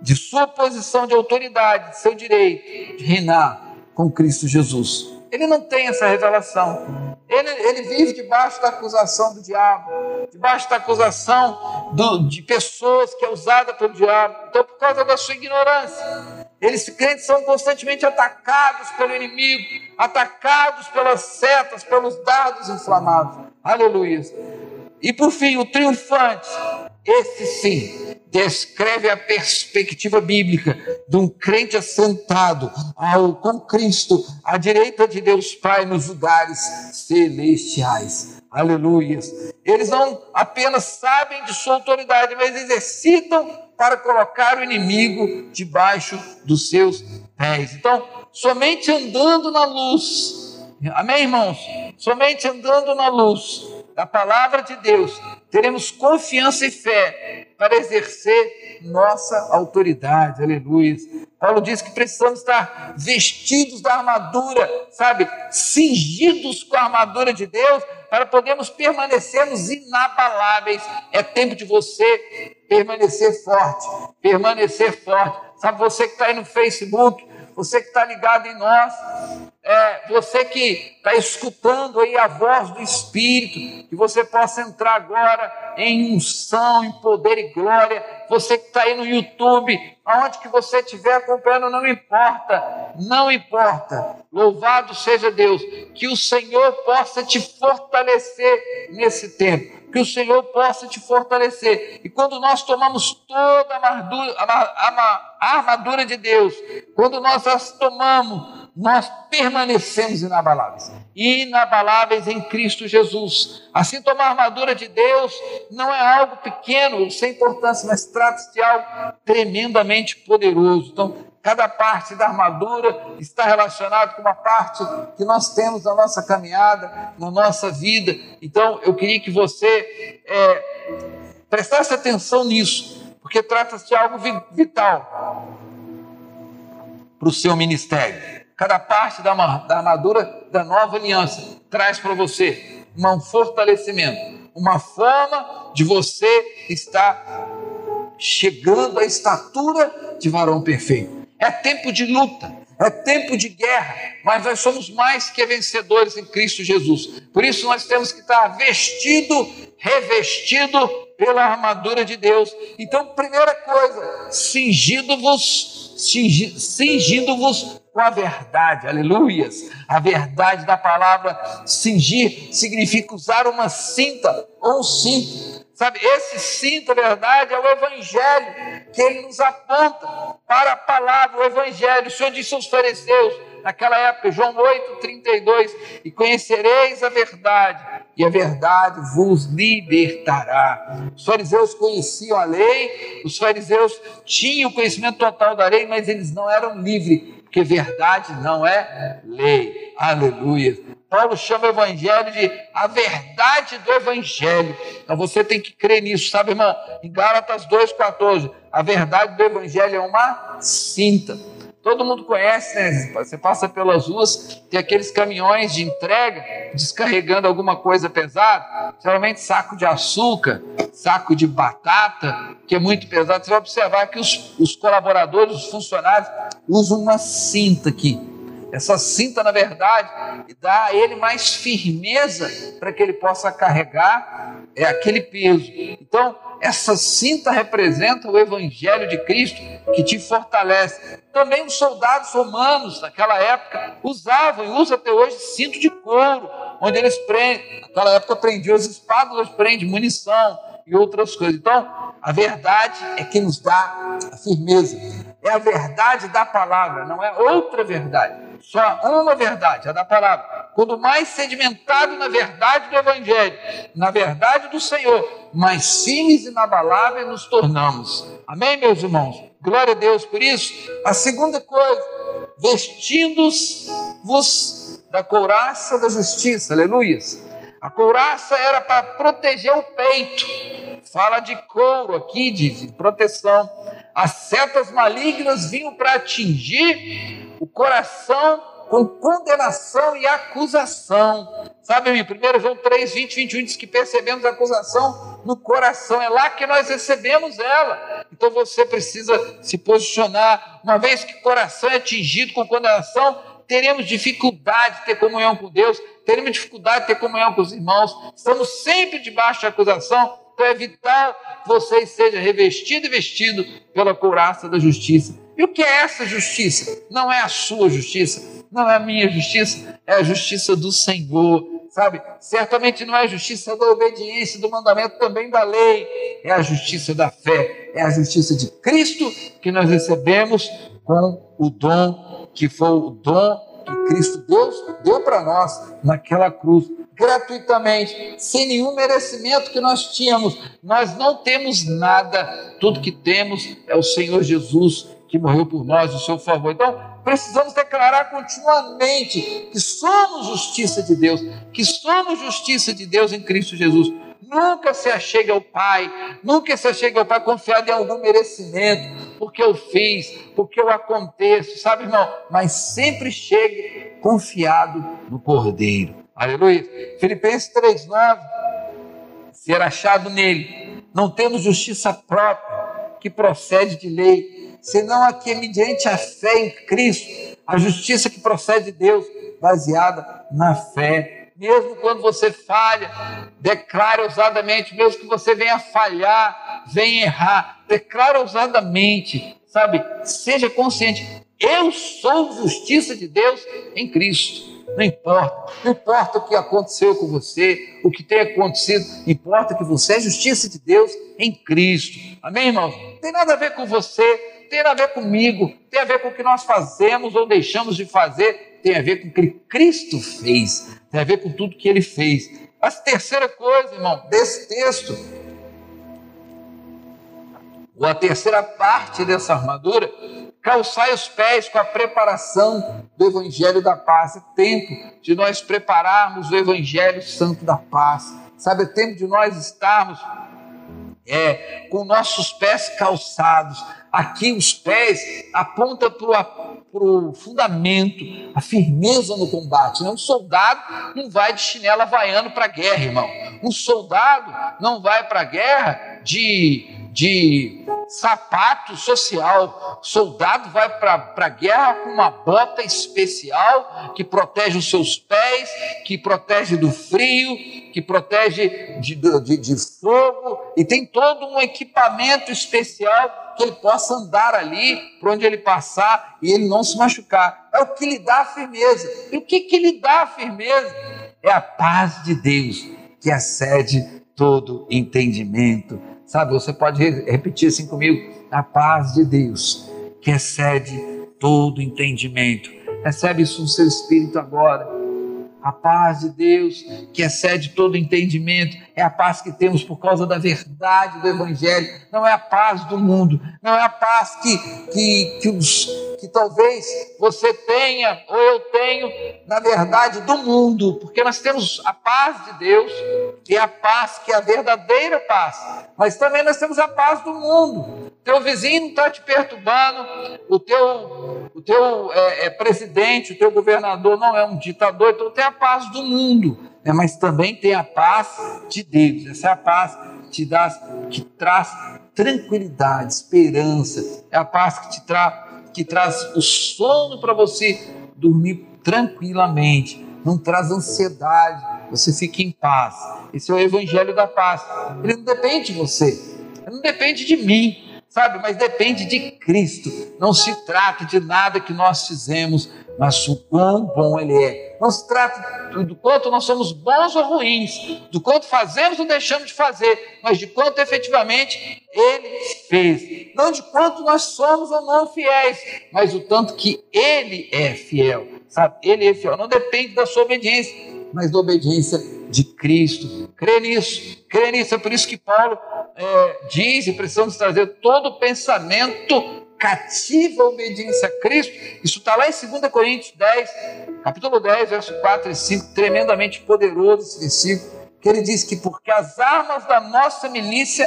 de sua posição de autoridade, de seu direito de reinar com Cristo Jesus. Ele não tem essa revelação. Ele, ele vive debaixo da acusação do diabo, debaixo da acusação do, de pessoas que é usada pelo diabo. Então, por causa da sua ignorância, eles crentes são constantemente atacados pelo inimigo, atacados pelas setas, pelos dardos inflamados. Aleluia. E por fim, o triunfante, esse sim, descreve a perspectiva bíblica de um crente assentado ao, com Cristo à direita de Deus Pai nos lugares celestiais. Aleluia. Eles não apenas sabem de sua autoridade, mas exercitam para colocar o inimigo debaixo dos seus pés. Então, somente andando na luz, amém, irmãos? Somente andando na luz da palavra de Deus, teremos confiança e fé para exercer nossa autoridade. Aleluia. Paulo diz que precisamos estar vestidos da armadura, sabe, cingidos com a armadura de Deus, para podermos permanecermos inabaláveis. É tempo de você permanecer forte, permanecer forte. Sabe, você que está aí no Facebook, você que está ligado em nós, é, você que está escutando aí a voz do Espírito, que você possa entrar agora em unção, em poder e glória. Você que está aí no YouTube, aonde que você estiver acompanhando, não importa, não importa. Louvado seja Deus, que o Senhor possa te fortalecer nesse tempo que o Senhor possa te fortalecer. E quando nós tomamos toda a armadura, a armadura de Deus, quando nós as tomamos, nós permanecemos inabaláveis. Inabaláveis em Cristo Jesus. Assim, tomar a armadura de Deus não é algo pequeno, sem importância, mas trata-se de algo tremendamente poderoso. Então, Cada parte da armadura está relacionada com uma parte que nós temos na nossa caminhada, na nossa vida. Então, eu queria que você é, prestasse atenção nisso, porque trata-se de algo vital para o seu ministério. Cada parte da, armadura da nova aliança traz para você um fortalecimento, uma forma de você estar chegando à estatura de varão perfeito. É tempo de luta, é tempo de guerra, mas nós somos mais que vencedores em Cristo Jesus. Por isso nós temos que estar vestido, revestido pela armadura de Deus. Então, primeira coisa, cingindo-vos, cingindo-vos com a verdade, aleluias. A verdade da palavra cingir significa usar uma cinta ou um cinto Sabe, esse cinto, verdade, é o Evangelho, que ele nos aponta para a palavra, o Evangelho. O Senhor disse aos fariseus, naquela época, João 8, 32, e conhecereis a verdade, e a verdade vos libertará. Os fariseus conheciam a lei, os fariseus tinham conhecimento total da lei, mas eles não eram livres, porque verdade não é lei. Aleluia. Paulo chama o evangelho de a verdade do evangelho. Então você tem que crer nisso, sabe, irmão? Em Gálatas 2,14, a verdade do evangelho é uma cinta. Todo mundo conhece, né? Você passa pelas ruas, tem aqueles caminhões de entrega descarregando alguma coisa pesada, geralmente saco de açúcar, saco de batata, que é muito pesado. Você vai observar que os, os colaboradores, os funcionários, usam uma cinta aqui essa cinta, na verdade, dá a ele mais firmeza para que ele possa carregar é aquele peso. Então, essa cinta representa o Evangelho de Cristo que te fortalece. Também os soldados romanos naquela época usavam e usam até hoje cinto de couro, onde eles prendem, naquela época prendiam as espadas, prendem munição e outras coisas. Então, a verdade é que nos dá a firmeza. É a verdade da palavra, não é outra verdade. Só uma verdade, a da palavra. Quando mais sedimentado na verdade do Evangelho, na verdade do Senhor, mais firmes e inabaláveis nos tornamos. Amém, meus irmãos? Glória a Deus por isso. A segunda coisa, vestindo-vos da couraça da justiça, aleluias. A couraça era para proteger o peito. Fala de couro aqui, de proteção. As setas malignas vinham para atingir o coração com condenação e acusação. Sabe, em 1 João 3, 20, 21 diz que percebemos a acusação no coração, é lá que nós recebemos ela. Então você precisa se posicionar, uma vez que o coração é atingido com condenação, teremos dificuldade de ter comunhão com Deus, teremos dificuldade de ter comunhão com os irmãos, estamos sempre debaixo de acusação, para evitar que vocês sejam revestidos e vestidos pela couraça da justiça. E o que é essa justiça? Não é a sua justiça, não é a minha justiça, é a justiça do Senhor. Sabe? Certamente não é a justiça da obediência, do mandamento também da lei, é a justiça da fé, é a justiça de Cristo que nós recebemos com o dom que foi o dom que Cristo Deus deu para nós naquela cruz gratuitamente, sem nenhum merecimento que nós tínhamos. Nós não temos nada, tudo que temos é o Senhor Jesus que morreu por nós, o seu favor. Então, precisamos declarar continuamente que somos justiça de Deus, que somos justiça de Deus em Cristo Jesus. Nunca se achegue ao Pai, nunca se achegue ao Pai confiado em algum merecimento, porque eu fiz, porque eu aconteço, sabe, irmão? Mas sempre chegue confiado no Cordeiro. Aleluia. Filipenses 3,9: ser achado nele, não tendo justiça própria, que procede de lei, senão a que, mediante a fé em Cristo, a justiça que procede de Deus, baseada na fé. Mesmo quando você falha, declare ousadamente, mesmo que você venha falhar, venha errar, declare ousadamente, sabe? Seja consciente, eu sou justiça de Deus em Cristo. Não importa, não importa o que aconteceu com você, o que tem acontecido, importa que você é justiça de Deus em Cristo. Amém, irmãos? Não tem nada a ver com você, tem a ver comigo, tem a ver com o que nós fazemos ou deixamos de fazer, tem a ver com o que Cristo fez, tem a ver com tudo que ele fez. A terceira coisa, irmão, desse texto, ou a terceira parte dessa armadura, calçai os pés com a preparação do Evangelho da Paz. É tempo de nós prepararmos o Evangelho Santo da Paz. Sabe, é tempo de nós estarmos é, com nossos pés calçados. Aqui os pés apontam para o fundamento, a firmeza no combate. Né? Um soldado não vai de chinela havaiano para a guerra, irmão. Um soldado não vai para a guerra de de sapato social. Soldado vai para a guerra com uma bota especial que protege os seus pés, que protege do frio, que protege de, de, de fogo, e tem todo um equipamento especial que ele possa andar ali, por onde ele passar, e ele não se machucar. É o que lhe dá a firmeza. E o que, que lhe dá a firmeza? É a paz de Deus, que excede todo entendimento Sabe, você pode repetir assim comigo: a paz de Deus, que excede todo entendimento. Recebe isso no seu espírito agora. A paz de Deus, que excede todo entendimento, é a paz que temos por causa da verdade do Evangelho. Não é a paz do mundo, não é a paz que, que, que, os, que talvez você tenha ou eu tenho, na verdade, do mundo, porque nós temos a paz de Deus e a paz que é a verdadeira paz, mas também nós temos a paz do mundo. Teu vizinho está te perturbando, o teu, o teu é, é, presidente, o teu governador não é um ditador, então tem a paz do mundo, né? mas também tem a paz de Deus. Essa é a paz que, te dá, que traz tranquilidade, esperança, é a paz que te tra, que traz o sono para você dormir tranquilamente, não traz ansiedade, você fica em paz. Esse é o evangelho da paz. Ele não depende de você. não depende de mim, sabe? Mas depende de Cristo. Não se trata de nada que nós fizemos, mas o quão bom Ele é. Não se trata do, quanto nós somos bons ou ruins, do quanto fazemos ou deixamos de fazer, mas de quanto efetivamente Ele fez. Não de quanto nós somos ou não fiéis, mas o tanto que Ele é fiel. Sabe? Ele é fiel. Não depende da sua obediência, mas da obediência de Cristo. Crê nisso, crê nisso. É por isso que Paulo é, diz e precisamos trazer todo pensamento cativa a obediência a Cristo. Isso está lá em 2 Coríntios 10, capítulo 10, verso 4 e 5, tremendamente poderoso esse versículo, que ele diz que porque as armas da nossa milícia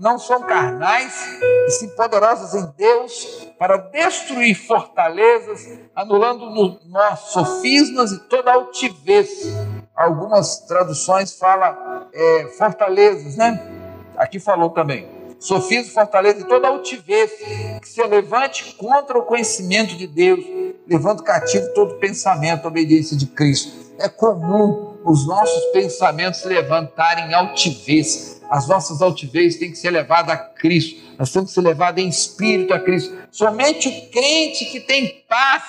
não são carnais, e sim poderosas em Deus para destruir fortalezas, anulando nós sofismas e toda altivez. Algumas traduções falam é, fortalezas, né? Aqui falou também sofismo, fortaleza e toda altivez que se levante contra o conhecimento de Deus, levando cativo todo pensamento à obediência de Cristo. É comum os nossos pensamentos levantarem em altivez. As nossas altivez têm que ser levadas a Cristo. Nós temos que ser levados em espírito a Cristo. Somente o crente que tem paz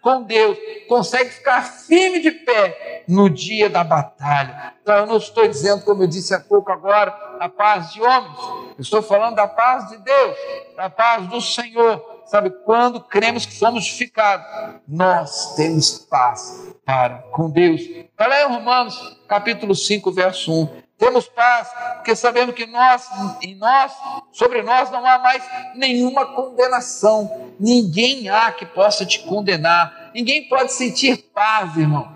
com Deus consegue ficar firme de pé no dia da batalha. Então, eu não estou dizendo, como eu disse há pouco agora, a paz de homens. Eu estou falando da paz de Deus, da paz do Senhor. Sabe, quando cremos que somos justificados, nós temos paz para com Deus. Está lá em Romanos, capítulo 5, verso 1. Temos paz, porque sabemos que nós, em nós, sobre nós não há mais nenhuma condenação. Ninguém há que possa te condenar. Ninguém pode sentir paz, irmão,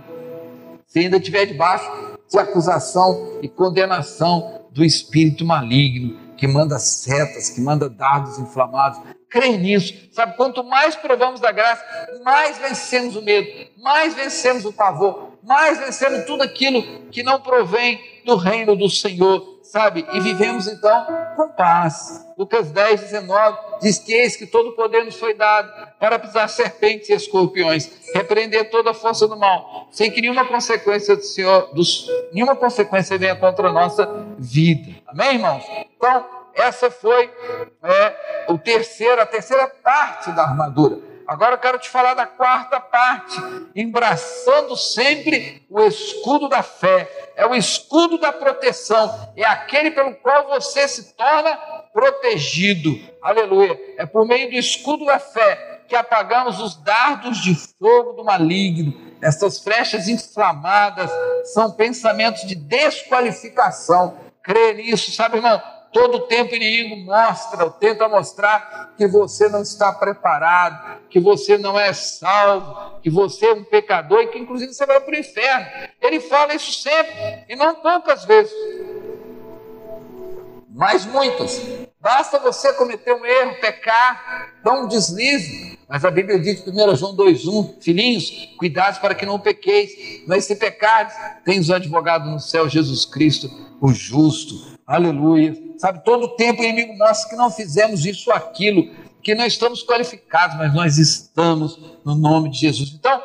se ainda estiver debaixo de acusação e condenação do espírito maligno que manda setas, que manda dardos inflamados. Crê nisso. Sabe, quanto mais provamos da graça, mais vencemos o medo, mais vencemos o pavor, mais vencemos tudo aquilo que não provém do reino do Senhor, sabe? E vivemos então com paz. Lucas 10, 19 diz que eis que todo poder nos foi dado para pisar serpentes e escorpiões, repreender toda a força do mal, sem que nenhuma consequência do Senhor, dos, nenhuma consequência venha contra a nossa vida. Amém, irmãos? Então, essa foi é, o terceiro, a terceira parte da armadura. Agora eu quero te falar da quarta parte, embraçando sempre o escudo da fé. É o escudo da proteção, é aquele pelo qual você se torna protegido. Aleluia. É por meio do escudo da fé que apagamos os dardos de fogo do maligno. Essas flechas inflamadas são pensamentos de desqualificação. Crê nisso, sabe, irmão? Todo tempo o inimigo mostra, tenta mostrar que você não está preparado, que você não é salvo, que você é um pecador e que inclusive você vai para o inferno. Ele fala isso sempre e não poucas vezes, mas muitas. Basta você cometer um erro, pecar, dar um deslize. Mas a Bíblia diz, 1 João 2,1, filhinhos, cuidados para que não pequeis. Mas se pecares, tens o advogado no céu, Jesus Cristo, o justo. Aleluia. Sabe, todo tempo o inimigo mostra que não fizemos isso ou aquilo, que não estamos qualificados, mas nós estamos no nome de Jesus. Então,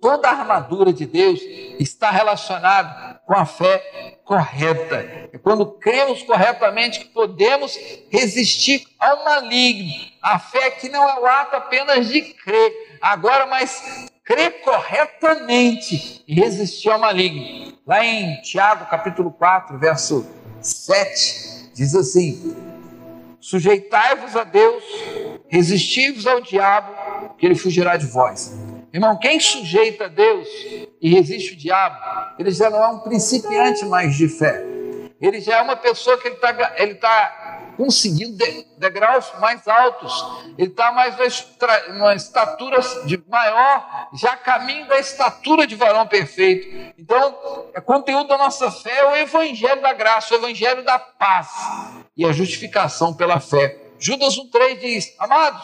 toda a armadura de Deus está relacionada com a fé correta. É quando cremos corretamente que podemos resistir ao maligno. A fé que não é o ato apenas de crer, agora, mas crer corretamente e resistir ao maligno. Lá em Tiago, capítulo 4, verso 7, diz assim: Sujeitai-vos a Deus, resisti-vos ao diabo, que ele fugirá de vós. Irmão, quem sujeita a Deus e resiste o diabo, ele já não é um principiante mais de fé. Ele já é uma pessoa que ele está ele tá conseguindo degraus mais altos, ele está mais numa estatura de maior, já caminho da estatura de varão perfeito. Então, é conteúdo da nossa fé é o evangelho da graça, o evangelho da paz e a justificação pela fé. Judas 1,3 diz: Amados,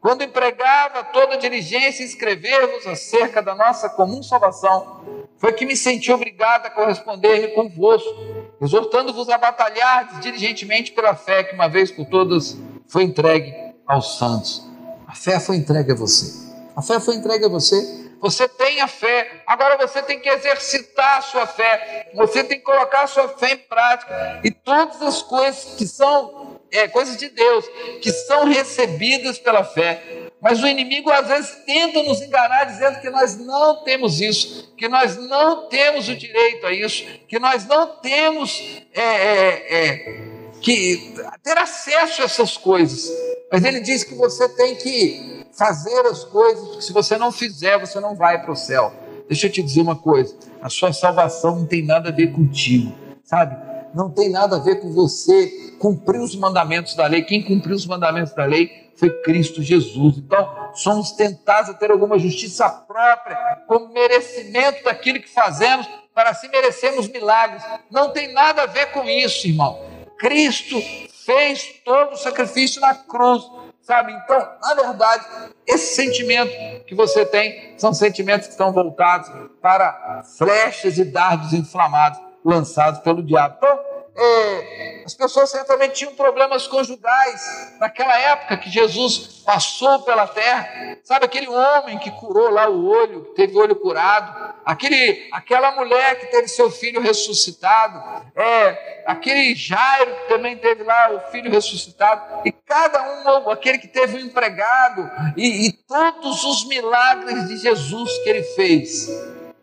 quando empregava toda diligência em escrever-vos acerca da nossa comum salvação, foi que me senti obrigado a corresponder convosco exortando-vos a batalhar diligentemente pela fé que uma vez por todas foi entregue aos santos. A fé foi entregue a você. A fé foi entregue a você. Você tem a fé, agora você tem que exercitar a sua fé, você tem que colocar a sua fé em prática. E todas as coisas que são é, coisas de Deus, que são recebidas pela fé. Mas o inimigo às vezes tenta nos enganar dizendo que nós não temos isso, que nós não temos o direito a isso, que nós não temos é, é, é que ter acesso a essas coisas. Mas ele diz que você tem que fazer as coisas, porque se você não fizer, você não vai para o céu. Deixa eu te dizer uma coisa: a sua salvação não tem nada a ver contigo, sabe? Não tem nada a ver com você cumprir os mandamentos da lei. Quem cumpriu os mandamentos da lei foi Cristo Jesus. Então, somos tentados a ter alguma justiça própria, como merecimento daquilo que fazemos, para assim merecermos milagres. Não tem nada a ver com isso, irmão. Cristo fez todo o sacrifício na cruz, sabe? Então, na verdade, esse sentimento que você tem são sentimentos que estão voltados para flechas e dardos inflamados lançados pelo diabo. Então, é, as pessoas certamente tinham problemas conjugais naquela época que Jesus passou pela terra. Sabe aquele homem que curou lá o olho, teve o olho curado, aquele, aquela mulher que teve seu filho ressuscitado, é, aquele Jairo que também teve lá o filho ressuscitado, e cada um, aquele que teve um empregado, e, e todos os milagres de Jesus que ele fez.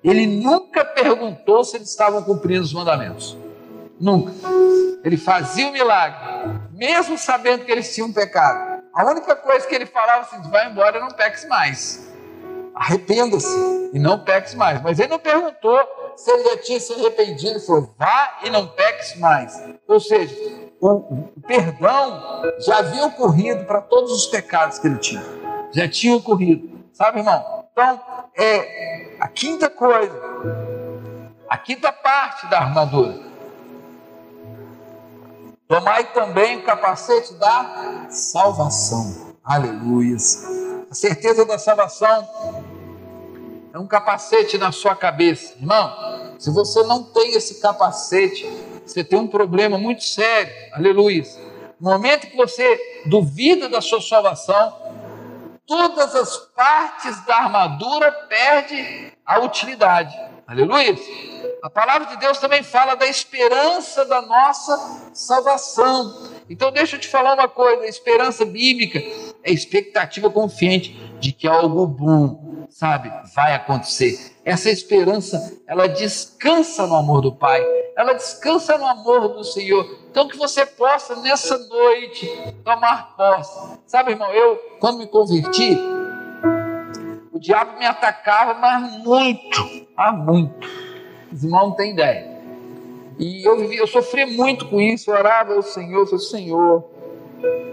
Ele nunca perguntou se eles estavam cumprindo os mandamentos. Nunca. Ele fazia o milagre, mesmo sabendo que eles tinham pecado. A única coisa que ele falava assim: vai embora não peques mais. Arrependa-se e não peques mais. Mas ele não perguntou se ele já tinha se arrependido. Ele falou: vá e não peques mais. Ou seja, o perdão já havia ocorrido para todos os pecados que ele tinha. Já tinha ocorrido. Sabe, irmão? Então, é a quinta coisa, a quinta parte da armadura Tomai também o capacete da salvação. Aleluia. A certeza da salvação é um capacete na sua cabeça. Irmão, se você não tem esse capacete, você tem um problema muito sério. Aleluia. No momento que você duvida da sua salvação, todas as partes da armadura perdem a utilidade. Aleluia. A palavra de Deus também fala da esperança da nossa salvação. Então, deixa eu te falar uma coisa: a esperança bíblica é expectativa confiante de que algo bom, sabe, vai acontecer. Essa esperança, ela descansa no amor do Pai, ela descansa no amor do Senhor. Então, que você possa nessa noite tomar posse. Sabe, irmão, eu, quando me converti, o diabo me atacava, mas muito, ah, muito não têm ideia. E eu, eu sofri muito com isso, eu orava ao Senhor, eu falei, Senhor,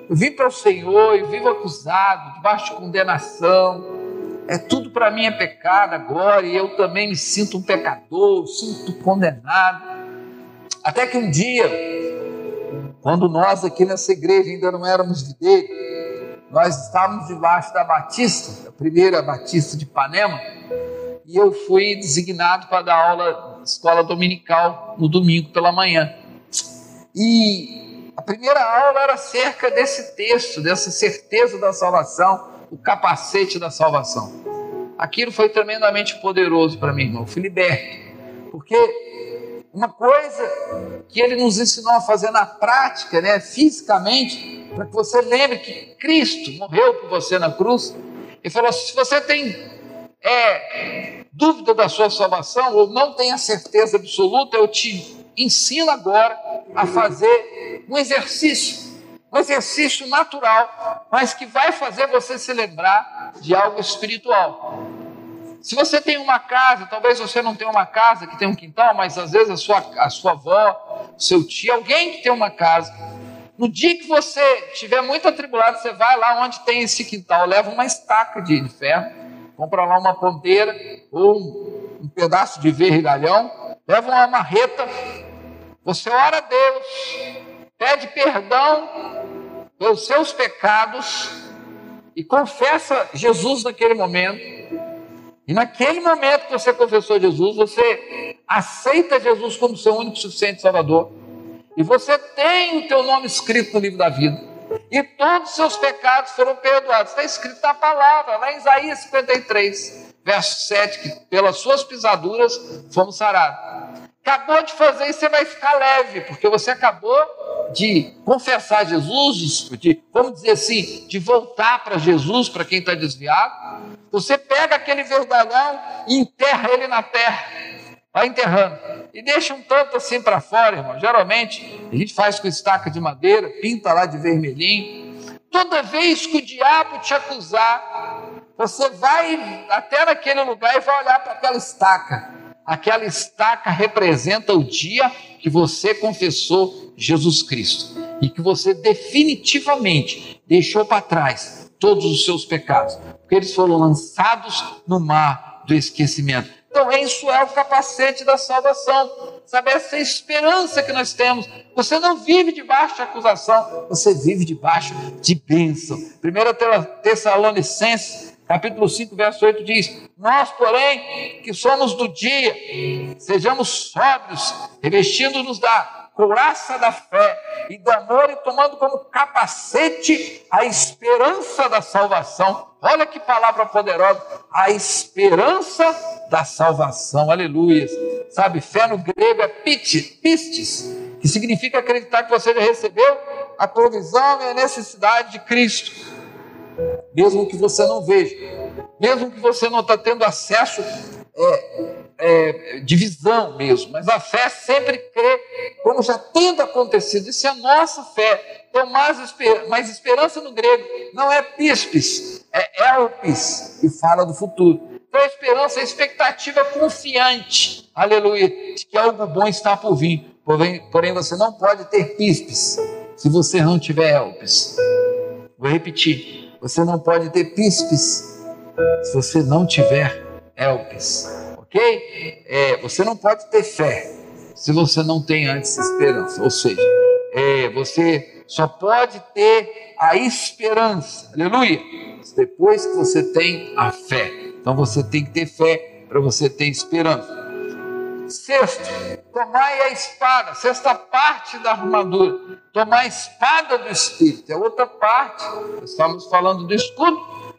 eu vim para o Senhor e vivo acusado, debaixo de condenação. É tudo para mim é pecado agora, e eu também me sinto um pecador, sinto condenado. Até que um dia, quando nós aqui nessa igreja ainda não éramos de dele, nós estávamos debaixo da Batista, a primeira Batista de Ipanema, e eu fui designado para dar aula escola dominical no domingo pela manhã. E a primeira aula era acerca desse texto, dessa certeza da salvação, o capacete da salvação. Aquilo foi tremendamente poderoso para mim, irmão. Eu fui liberto. Porque uma coisa que ele nos ensinou a fazer na prática, né, fisicamente, para que você lembre que Cristo morreu por você na cruz. Ele falou: se você tem é, dúvida da sua salvação ou não tem a certeza absoluta, eu te ensino agora a fazer um exercício, um exercício natural, mas que vai fazer você se lembrar de algo espiritual. Se você tem uma casa, talvez você não tenha uma casa que tem um quintal, mas às vezes a sua, a sua avó, seu tio, alguém que tem uma casa. No dia que você estiver muito atribulado, você vai lá onde tem esse quintal, leva uma estaca de ferro compra lá uma ponteira ou um, pedaço de vergalhão, leva uma marreta, você ora a Deus, pede perdão pelos seus pecados e confessa Jesus naquele momento. E naquele momento que você confessou Jesus, você aceita Jesus como seu único suficiente Salvador. E você tem o teu nome escrito no livro da vida e todos os seus pecados foram perdoados. Está escrito na palavra, lá em Isaías 53, verso 7, que pelas suas pisaduras fomos sarados. Acabou de fazer isso, você vai ficar leve, porque você acabou de confessar Jesus, de, vamos dizer assim, de voltar para Jesus, para quem está desviado. Você pega aquele verdalhão e enterra ele na terra, vai enterrando. E deixa um tanto assim para fora, irmão. Geralmente a gente faz com estaca de madeira, pinta lá de vermelhinho. Toda vez que o diabo te acusar, você vai até naquele lugar e vai olhar para aquela estaca. Aquela estaca representa o dia que você confessou Jesus Cristo e que você definitivamente deixou para trás todos os seus pecados, porque eles foram lançados no mar do esquecimento. Então, isso é o capacete da salvação. Sabe, essa é esperança que nós temos. Você não vive debaixo de acusação, você vive debaixo de bênção. 1 Tessalonicenses capítulo 5, verso 8 diz: Nós, porém, que somos do dia, sejamos sóbrios, revestindo-nos da couraça da fé e do amor e tomando como capacete a esperança da salvação. Olha que palavra poderosa! A esperança da salvação. Aleluia. Sabe, fé no grego é pistes, que significa acreditar que você já recebeu a provisão e a necessidade de Cristo mesmo que você não veja, mesmo que você não está tendo acesso é, é, de visão mesmo, mas a fé sempre crê, como já tendo acontecido, isso é a nossa fé. Então, mais, esper mais esperança no grego não é pispis, é elpis, e fala do futuro. Então, a esperança é expectativa confiante, aleluia, de que algo bom está por vir. Porém, porém você não pode ter pispis se você não tiver elpis. Vou repetir. Você não pode ter pispes se você não tiver elpis, ok? É, você não pode ter fé se você não tem antes esperança. Ou seja, é, você só pode ter a esperança, aleluia, depois que você tem a fé. Então você tem que ter fé para você ter esperança. Sexto, tomai a espada, sexta parte da armadura, tomar a espada do Espírito, é outra parte. Estamos falando do escudo,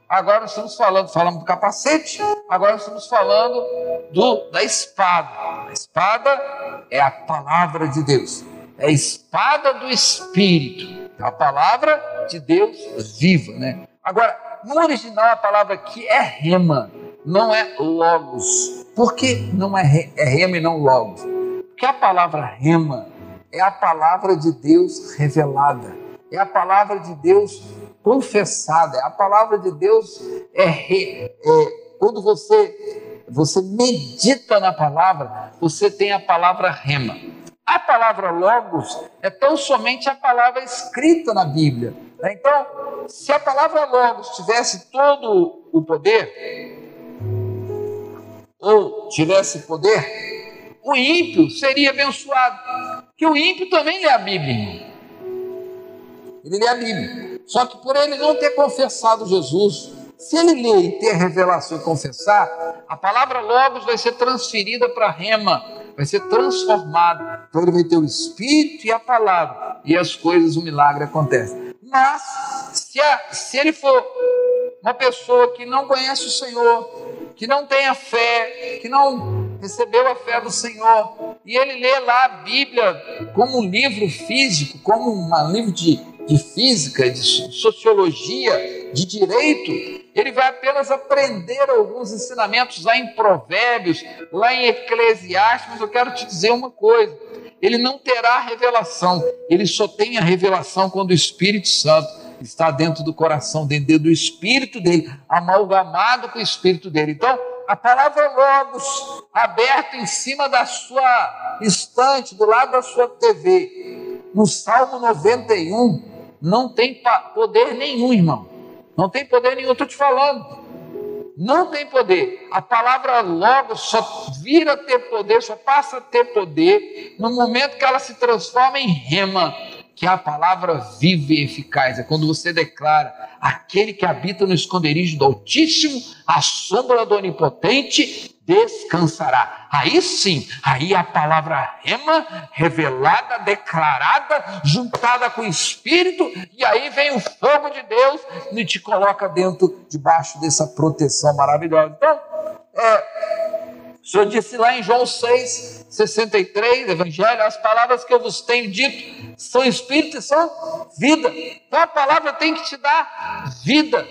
agora estamos falando, falamos do capacete, agora estamos falando do, da espada. A espada é a palavra de Deus, é a espada do Espírito, é a palavra de Deus viva, né? Agora, no original a palavra aqui é rema, não é logos. Por que não é, é rema e não logos? Porque a palavra rema é a palavra de Deus revelada, é a palavra de Deus confessada, a palavra de Deus é, é quando você você medita na palavra, você tem a palavra rema. A palavra logos é tão somente a palavra escrita na Bíblia. Então, se a palavra logos tivesse todo o poder, ou tivesse poder, o ímpio seria abençoado. Que o ímpio também lê a Bíblia. Ele lê a Bíblia. Só que por ele não ter confessado Jesus, se ele ler e ter revelação e confessar, a palavra Logos vai ser transferida para Rema, vai ser transformada. Então ele vai ter o Espírito e a palavra, e as coisas, o milagre acontece. Mas, se, a, se ele for uma pessoa que não conhece o Senhor, que não tem a fé, que não recebeu a fé do Senhor, e ele lê lá a Bíblia como um livro físico, como um livro de, de física, de sociologia, de direito, ele vai apenas aprender alguns ensinamentos lá em Provérbios, lá em Eclesiastes, mas eu quero te dizer uma coisa: ele não terá revelação, ele só tem a revelação quando o Espírito Santo está dentro do coração, dentro do espírito dele, amalgamado com o espírito dele. Então, a palavra Logos, aberta em cima da sua estante, do lado da sua TV, no Salmo 91, não tem poder nenhum, irmão. Não tem poder nenhum, estou te falando. Não tem poder. A palavra Logos só vira ter poder, só passa a ter poder no momento que ela se transforma em rema que é a palavra viva e eficaz. É quando você declara: aquele que habita no esconderijo do Altíssimo, a sombra do Onipotente, descansará. Aí sim, aí a palavra rema, revelada, declarada, juntada com o Espírito, e aí vem o fogo de Deus e te coloca dentro, debaixo dessa proteção maravilhosa. Então, É, o Senhor disse lá em João 6, 63, Evangelho, as palavras que eu vos tenho dito são espírito e são vida. Então a palavra tem que te dar vida,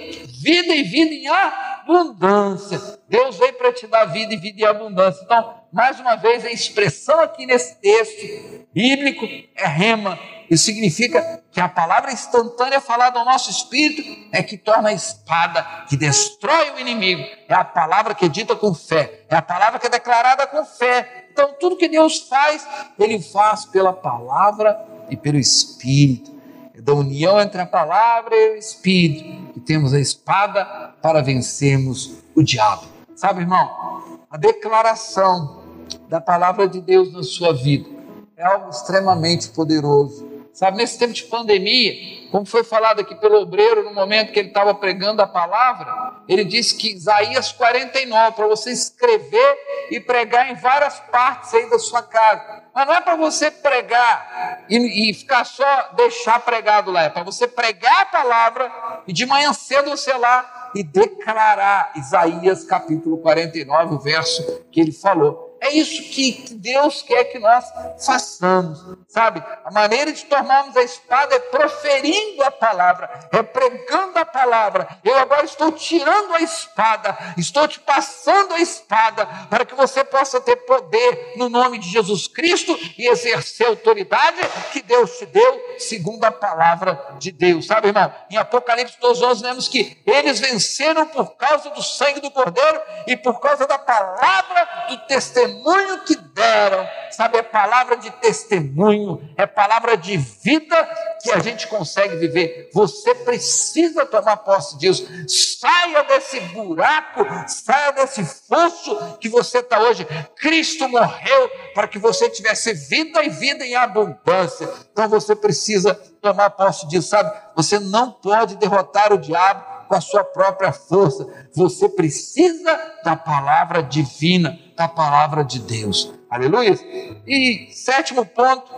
vida e vida em abundância. Deus veio para te dar vida e vida em abundância. Então, mais uma vez, a expressão aqui nesse texto bíblico é rema. Isso significa que a palavra instantânea falada ao nosso espírito é que torna a espada que destrói o inimigo. É a palavra que é dita com fé, é a palavra que é declarada com fé. Então, tudo que Deus faz, Ele faz pela palavra e pelo espírito. É da união entre a palavra e o espírito que temos a espada para vencermos o diabo. Sabe, irmão, a declaração da palavra de Deus na sua vida é algo extremamente poderoso. Sabe, nesse tempo de pandemia, como foi falado aqui pelo obreiro no momento que ele estava pregando a palavra, ele disse que Isaías 49, para você escrever e pregar em várias partes aí da sua casa. Mas não é para você pregar e, e, ficar só deixar pregado lá, é para você pregar a palavra e de manhã cedo você lá e declarar Isaías capítulo 49, o verso que ele falou. É isso que Deus quer que nós façamos, sabe? A maneira de tomarmos a espada é proferindo a palavra, é pregando a palavra. Eu agora estou tirando a espada, estou te passando a espada para que você possa ter poder no nome de Jesus Cristo e exercer a autoridade que Deus te deu, segundo a palavra de Deus, sabe, irmão? Em Apocalipse 12, 11, vemos que eles venceram por causa do sangue do Cordeiro e por causa da palavra do testemunho testemunho que deram, sabe? É palavra de testemunho, é palavra de vida que a gente consegue viver. Você precisa tomar posse disso. Saia desse buraco, saia desse fosso que você está hoje. Cristo morreu para que você tivesse vida e vida em abundância. Então você precisa tomar posse disso, sabe? Você não pode derrotar o diabo com a sua própria força. Você precisa da palavra divina, da palavra de Deus. Aleluia. E sétimo ponto,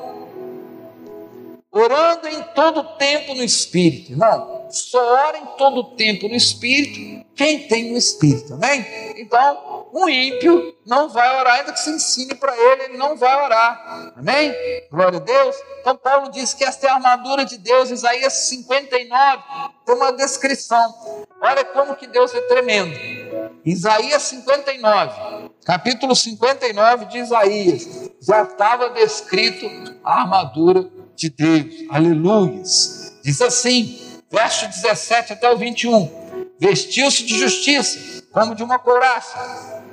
orando em todo tempo no Espírito. Não, só ora em todo tempo no Espírito quem tem o Espírito, amém? Então, um ímpio não vai orar, ainda que se ensine para ele, ele não vai orar, amém? Glória a Deus. Então, Paulo diz que esta é a armadura de Deus, Isaías 59, tem uma descrição. Olha como que Deus é tremendo. Isaías 59, capítulo 59 de Isaías, já estava descrito a armadura de Deus, aleluia. Diz assim, verso 17 até o 21 vestiu-se de justiça, como de uma couraça,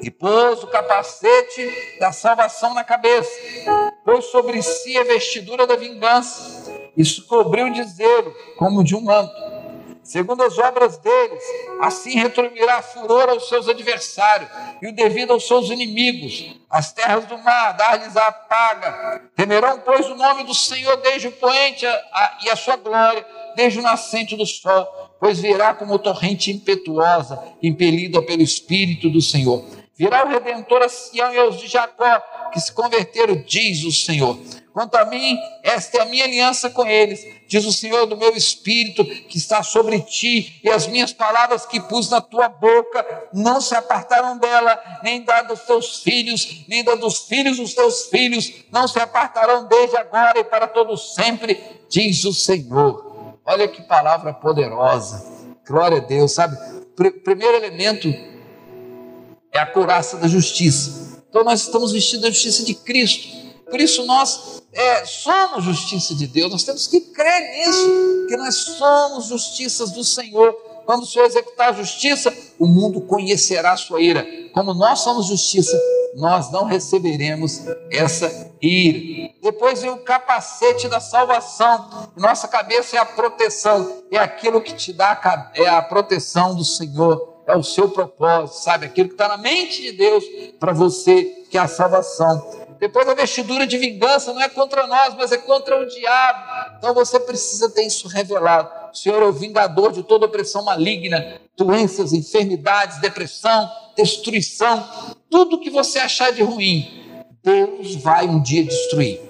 e pôs o capacete da salvação na cabeça, pôs sobre si a vestidura da vingança, e se cobriu de zelo, como de um manto. Segundo as obras deles, assim retribuirá furor aos seus adversários e o devido aos seus inimigos. As terras do mar, dar-lhes a paga. Temerão, pois, o nome do Senhor desde o poente e a sua glória desde o nascente do sol, pois virá como torrente impetuosa, impelida pelo Espírito do Senhor. Virá o Redentor a Sião e aos de Jacó, que se converteram, diz o Senhor. Quanto a mim, esta é a minha aliança com eles, diz o Senhor do meu espírito que está sobre ti, e as minhas palavras que pus na tua boca não se apartaram dela, nem da dos teus filhos, nem da dos filhos dos teus filhos, não se apartarão desde agora e para todo sempre, diz o Senhor. Olha que palavra poderosa. Glória a Deus, sabe? Pr primeiro elemento é a couraça da justiça. Então nós estamos vestidos da justiça de Cristo. Por isso nós é, somos justiça de Deus. Nós temos que crer nisso, que nós somos justiças do Senhor. Quando o Senhor executar a justiça, o mundo conhecerá a sua ira. Como nós somos justiça, nós não receberemos essa ira. Depois vem o capacete da salvação. Nossa cabeça é a proteção, é aquilo que te dá a, é a proteção do Senhor, é o seu propósito, sabe? Aquilo que está na mente de Deus para você, que é a salvação. Depois a vestidura de vingança não é contra nós, mas é contra o diabo. Então você precisa ter isso revelado. O Senhor é o vingador de toda opressão maligna, doenças, enfermidades, depressão, destruição, tudo que você achar de ruim, Deus vai um dia destruir.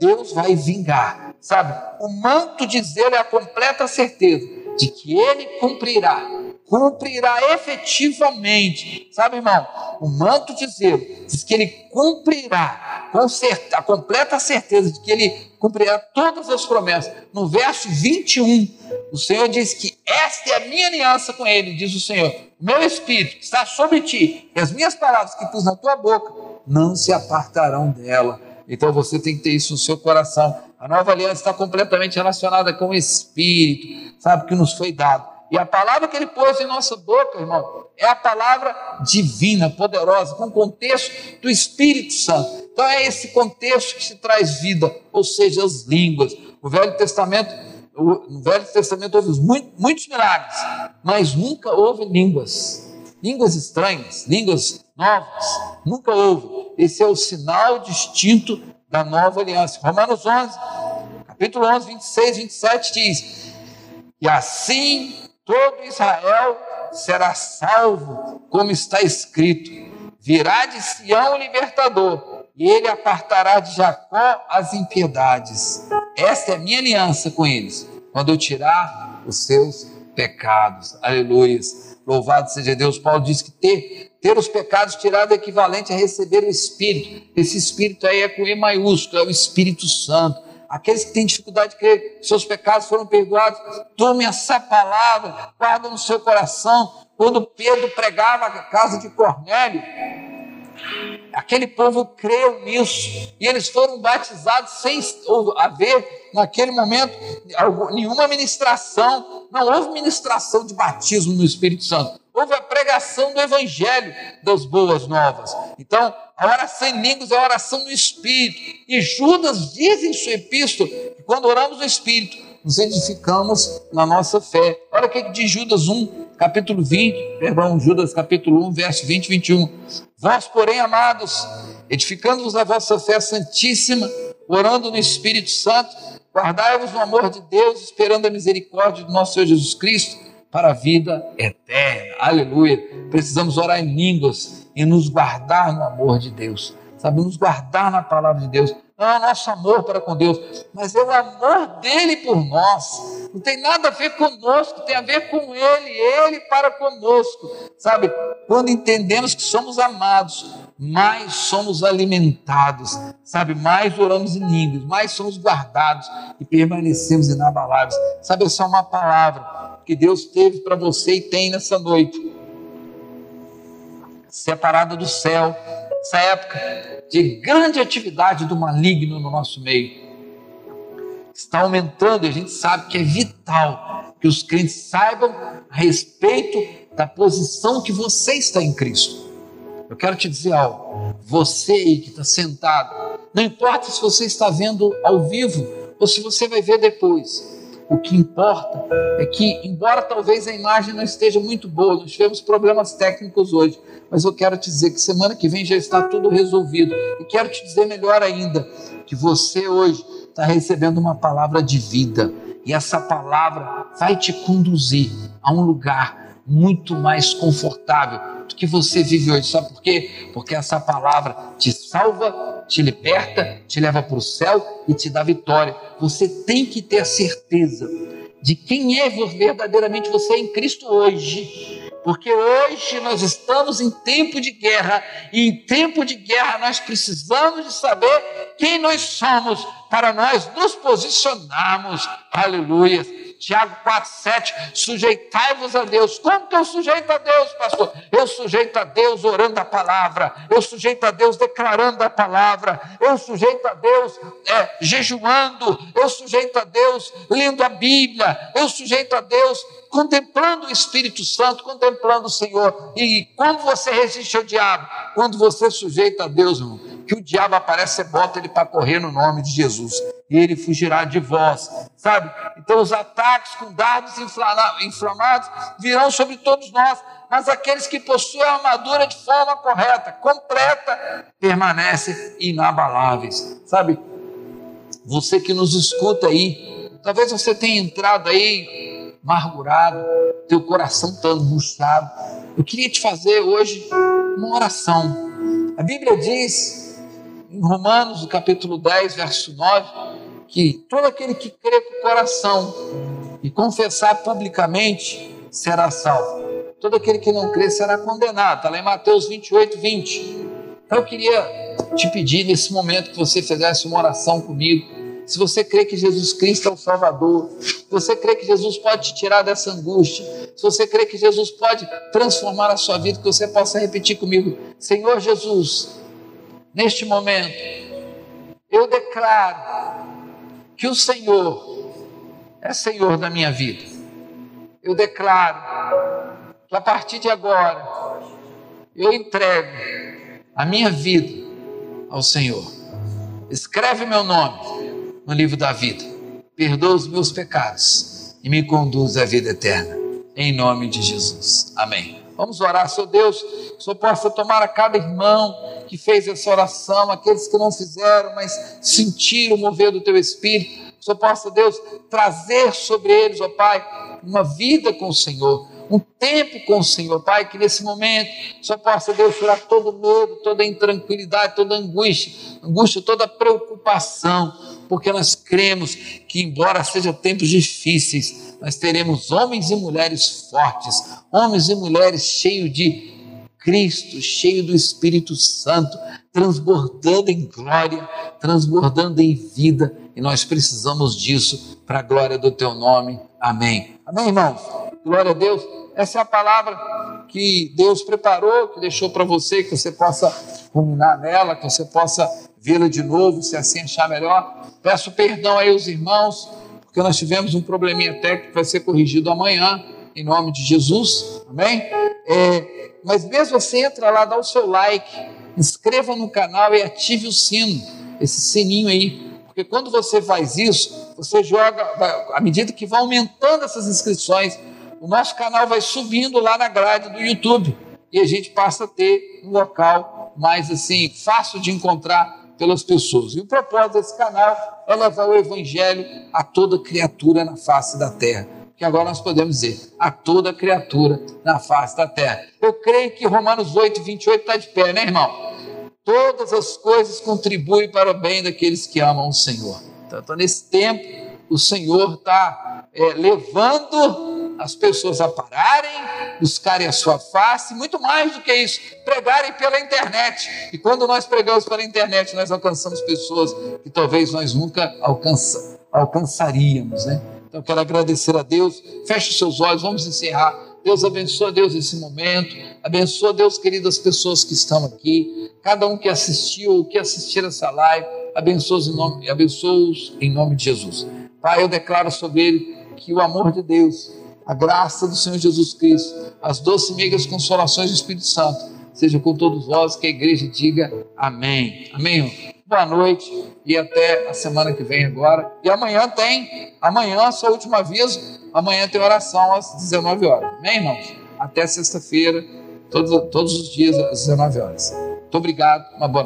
Deus vai vingar. Sabe? O manto de zelo é a completa certeza de que ele cumprirá cumprirá efetivamente. Sabe, irmão, o manto de zelo diz que ele cumprirá com certeza, a completa certeza de que ele cumprirá todas as promessas. No verso 21, o Senhor diz que esta é a minha aliança com ele, diz o Senhor. Meu espírito está sobre ti, e as minhas palavras que pus na tua boca não se apartarão dela. Então você tem que ter isso no seu coração. A nova aliança está completamente relacionada com o espírito, sabe, que nos foi dado. E a palavra que ele pôs em nossa boca, irmão, é a palavra divina, poderosa, com o contexto do Espírito Santo. Então é esse contexto que se traz vida, ou seja, as línguas. O Velho Testamento, no Velho Testamento houve muitos, muitos milagres, mas nunca houve línguas. Línguas estranhas, línguas novas, nunca houve. Esse é o sinal distinto da nova aliança. Romanos 11, capítulo 11, 26, 27 diz: E assim todo Israel será salvo, como está escrito: virá de Sião o libertador, e ele apartará de Jacó as impiedades. Esta é a minha aliança com eles, quando eu tirar os seus pecados. Aleluia. Louvado seja Deus. Paulo diz que ter, ter os pecados tirados é equivalente a receber o Espírito. Esse Espírito aí é com E maiúsculo, é o Espírito Santo aqueles que têm dificuldade de crer seus pecados foram perdoados, tome essa palavra, guarda no seu coração. Quando Pedro pregava a casa de Cornélio, aquele povo creu nisso. E eles foram batizados sem haver, naquele momento, nenhuma ministração, não houve ministração de batismo no Espírito Santo houve a pregação do Evangelho das boas novas. Então, a oração em línguas é a oração no Espírito. E Judas diz em sua epístola que quando oramos no Espírito, nos edificamos na nossa fé. Olha o que diz Judas 1, capítulo 20, perdão, Judas capítulo 1, verso 20 e 21. Vós, porém, amados, edificando-vos a vossa fé santíssima, orando no Espírito Santo, guardai-vos no amor de Deus, esperando a misericórdia do nosso Senhor Jesus Cristo para a vida eterna. Aleluia. Precisamos orar em línguas e nos guardar no amor de Deus. Sabe, nos guardar na palavra de Deus. Não é o nosso amor para com Deus, mas é o amor dele por nós. Não tem nada a ver conosco, tem a ver com ele, ele para conosco. Sabe, quando entendemos que somos amados, mais somos alimentados, sabe, mais oramos em línguas, mais somos guardados e permanecemos inabaláveis. Sabe, é uma palavra que Deus teve para você e tem nessa noite. Separada do céu, essa época de grande atividade do maligno no nosso meio. Está aumentando e a gente sabe que é vital que os crentes saibam a respeito da posição que você está em Cristo. Eu quero te dizer algo. Você aí que está sentado, não importa se você está vendo ao vivo ou se você vai ver depois. O que importa é que, embora talvez a imagem não esteja muito boa, nós tivemos problemas técnicos hoje, mas eu quero te dizer que semana que vem já está tudo resolvido. E quero te dizer melhor ainda, que você hoje está recebendo uma palavra de vida. E essa palavra vai te conduzir a um lugar muito mais confortável do que você vive hoje. Sabe por quê? Porque essa palavra te salva te liberta, te leva para o céu e te dá vitória. Você tem que ter a certeza de quem é verdadeiramente você em Cristo hoje. Porque hoje nós estamos em tempo de guerra, e em tempo de guerra nós precisamos de saber quem nós somos para nós nos posicionarmos. Aleluia Tiago 4,7, sujeitai-vos a Deus. Como que eu sujeito a Deus, pastor? Eu sujeito a Deus orando a palavra, eu sujeito a Deus declarando a palavra, eu sujeito a Deus é, jejuando, eu sujeito a Deus lendo a Bíblia, eu sujeito a Deus contemplando o Espírito Santo, contemplando o Senhor. E como você resiste ao diabo? Quando você sujeita a Deus, irmão que o diabo aparece, você bota ele para correr no nome de Jesus. E ele fugirá de vós, sabe? Então os ataques com dardos inflamados virão sobre todos nós, mas aqueles que possuem a armadura de forma correta, completa, permanecem inabaláveis, sabe? Você que nos escuta aí, talvez você tenha entrado aí amargurado, teu coração está angustiado. Eu queria te fazer hoje uma oração. A Bíblia diz em Romanos, no capítulo 10, verso 9, que todo aquele que crê com o coração e confessar publicamente será salvo. todo aquele que não crê será condenado. Está lá em Mateus 28, 20. Então eu queria te pedir nesse momento que você fizesse uma oração comigo. Se você crê que Jesus Cristo é o Salvador, se você crê que Jesus pode te tirar dessa angústia, se você crê que Jesus pode transformar a sua vida, que você possa repetir comigo: Senhor Jesus, neste momento, eu declaro que o Senhor é Senhor da minha vida. Eu declaro que a partir de agora eu entrego a minha vida ao Senhor. Escreve meu nome no livro da vida. Perdoa os meus pecados e me conduz à vida eterna. Em nome de Jesus. Amém. Vamos orar, Senhor Deus, que o Senhor possa tomar a cada irmão que fez essa oração, aqueles que não fizeram, mas sentiram o mover do teu Espírito. Que o Senhor possa, Deus, trazer sobre eles, ó Pai, uma vida com o Senhor um tempo com o Senhor, Pai, que nesse momento só possa, Deus, tirar todo medo, toda intranquilidade, toda angústia, angústia, toda preocupação, porque nós cremos que, embora sejam tempos difíceis, nós teremos homens e mulheres fortes, homens e mulheres cheios de Cristo, cheio do Espírito Santo, transbordando em glória, transbordando em vida, e nós precisamos disso para a glória do teu nome. Amém. Amém, irmãos? Glória a Deus. Essa é a palavra que Deus preparou, que deixou para você, que você possa ruminar nela, que você possa vê-la de novo, se assim achar melhor. Peço perdão aí aos irmãos, porque nós tivemos um probleminha técnico que vai ser corrigido amanhã, em nome de Jesus. Amém? É, mas mesmo assim, entra lá, dá o seu like, inscreva no canal e ative o sino, esse sininho aí. Porque quando você faz isso, você joga, à medida que vai aumentando essas inscrições, o nosso canal vai subindo lá na grade do YouTube e a gente passa a ter um local mais assim fácil de encontrar pelas pessoas. E o propósito desse canal é levar o evangelho a toda criatura na face da terra. Que agora nós podemos dizer, a toda criatura na face da terra. Eu creio que Romanos 8, 28 está de pé, né, irmão? Todas as coisas contribuem para o bem daqueles que amam o Senhor. Então, nesse tempo, o Senhor está é, levando as pessoas a pararem, buscarem a sua face, muito mais do que isso, pregarem pela internet. E quando nós pregamos pela internet, nós alcançamos pessoas que talvez nós nunca alcança, alcançaríamos, né? Então, quero agradecer a Deus. Feche os seus olhos, vamos encerrar. Deus abençoa Deus esse momento. Abençoa Deus, queridas pessoas que estão aqui. Cada um que assistiu ou que assistir essa live, abençoa-os em nome, abençoa em nome de Jesus. Pai, eu declaro sobre ele que o amor de Deus, a graça do Senhor Jesus Cristo, as doces e meigas consolações do Espírito Santo, seja com todos vós, que a igreja diga amém. Amém. Boa noite e até a semana que vem agora. E amanhã tem, amanhã, só último aviso, amanhã tem oração às 19 horas. Amém, irmãos? Até sexta-feira, todos, todos os dias às 19 horas. Muito obrigado, uma boa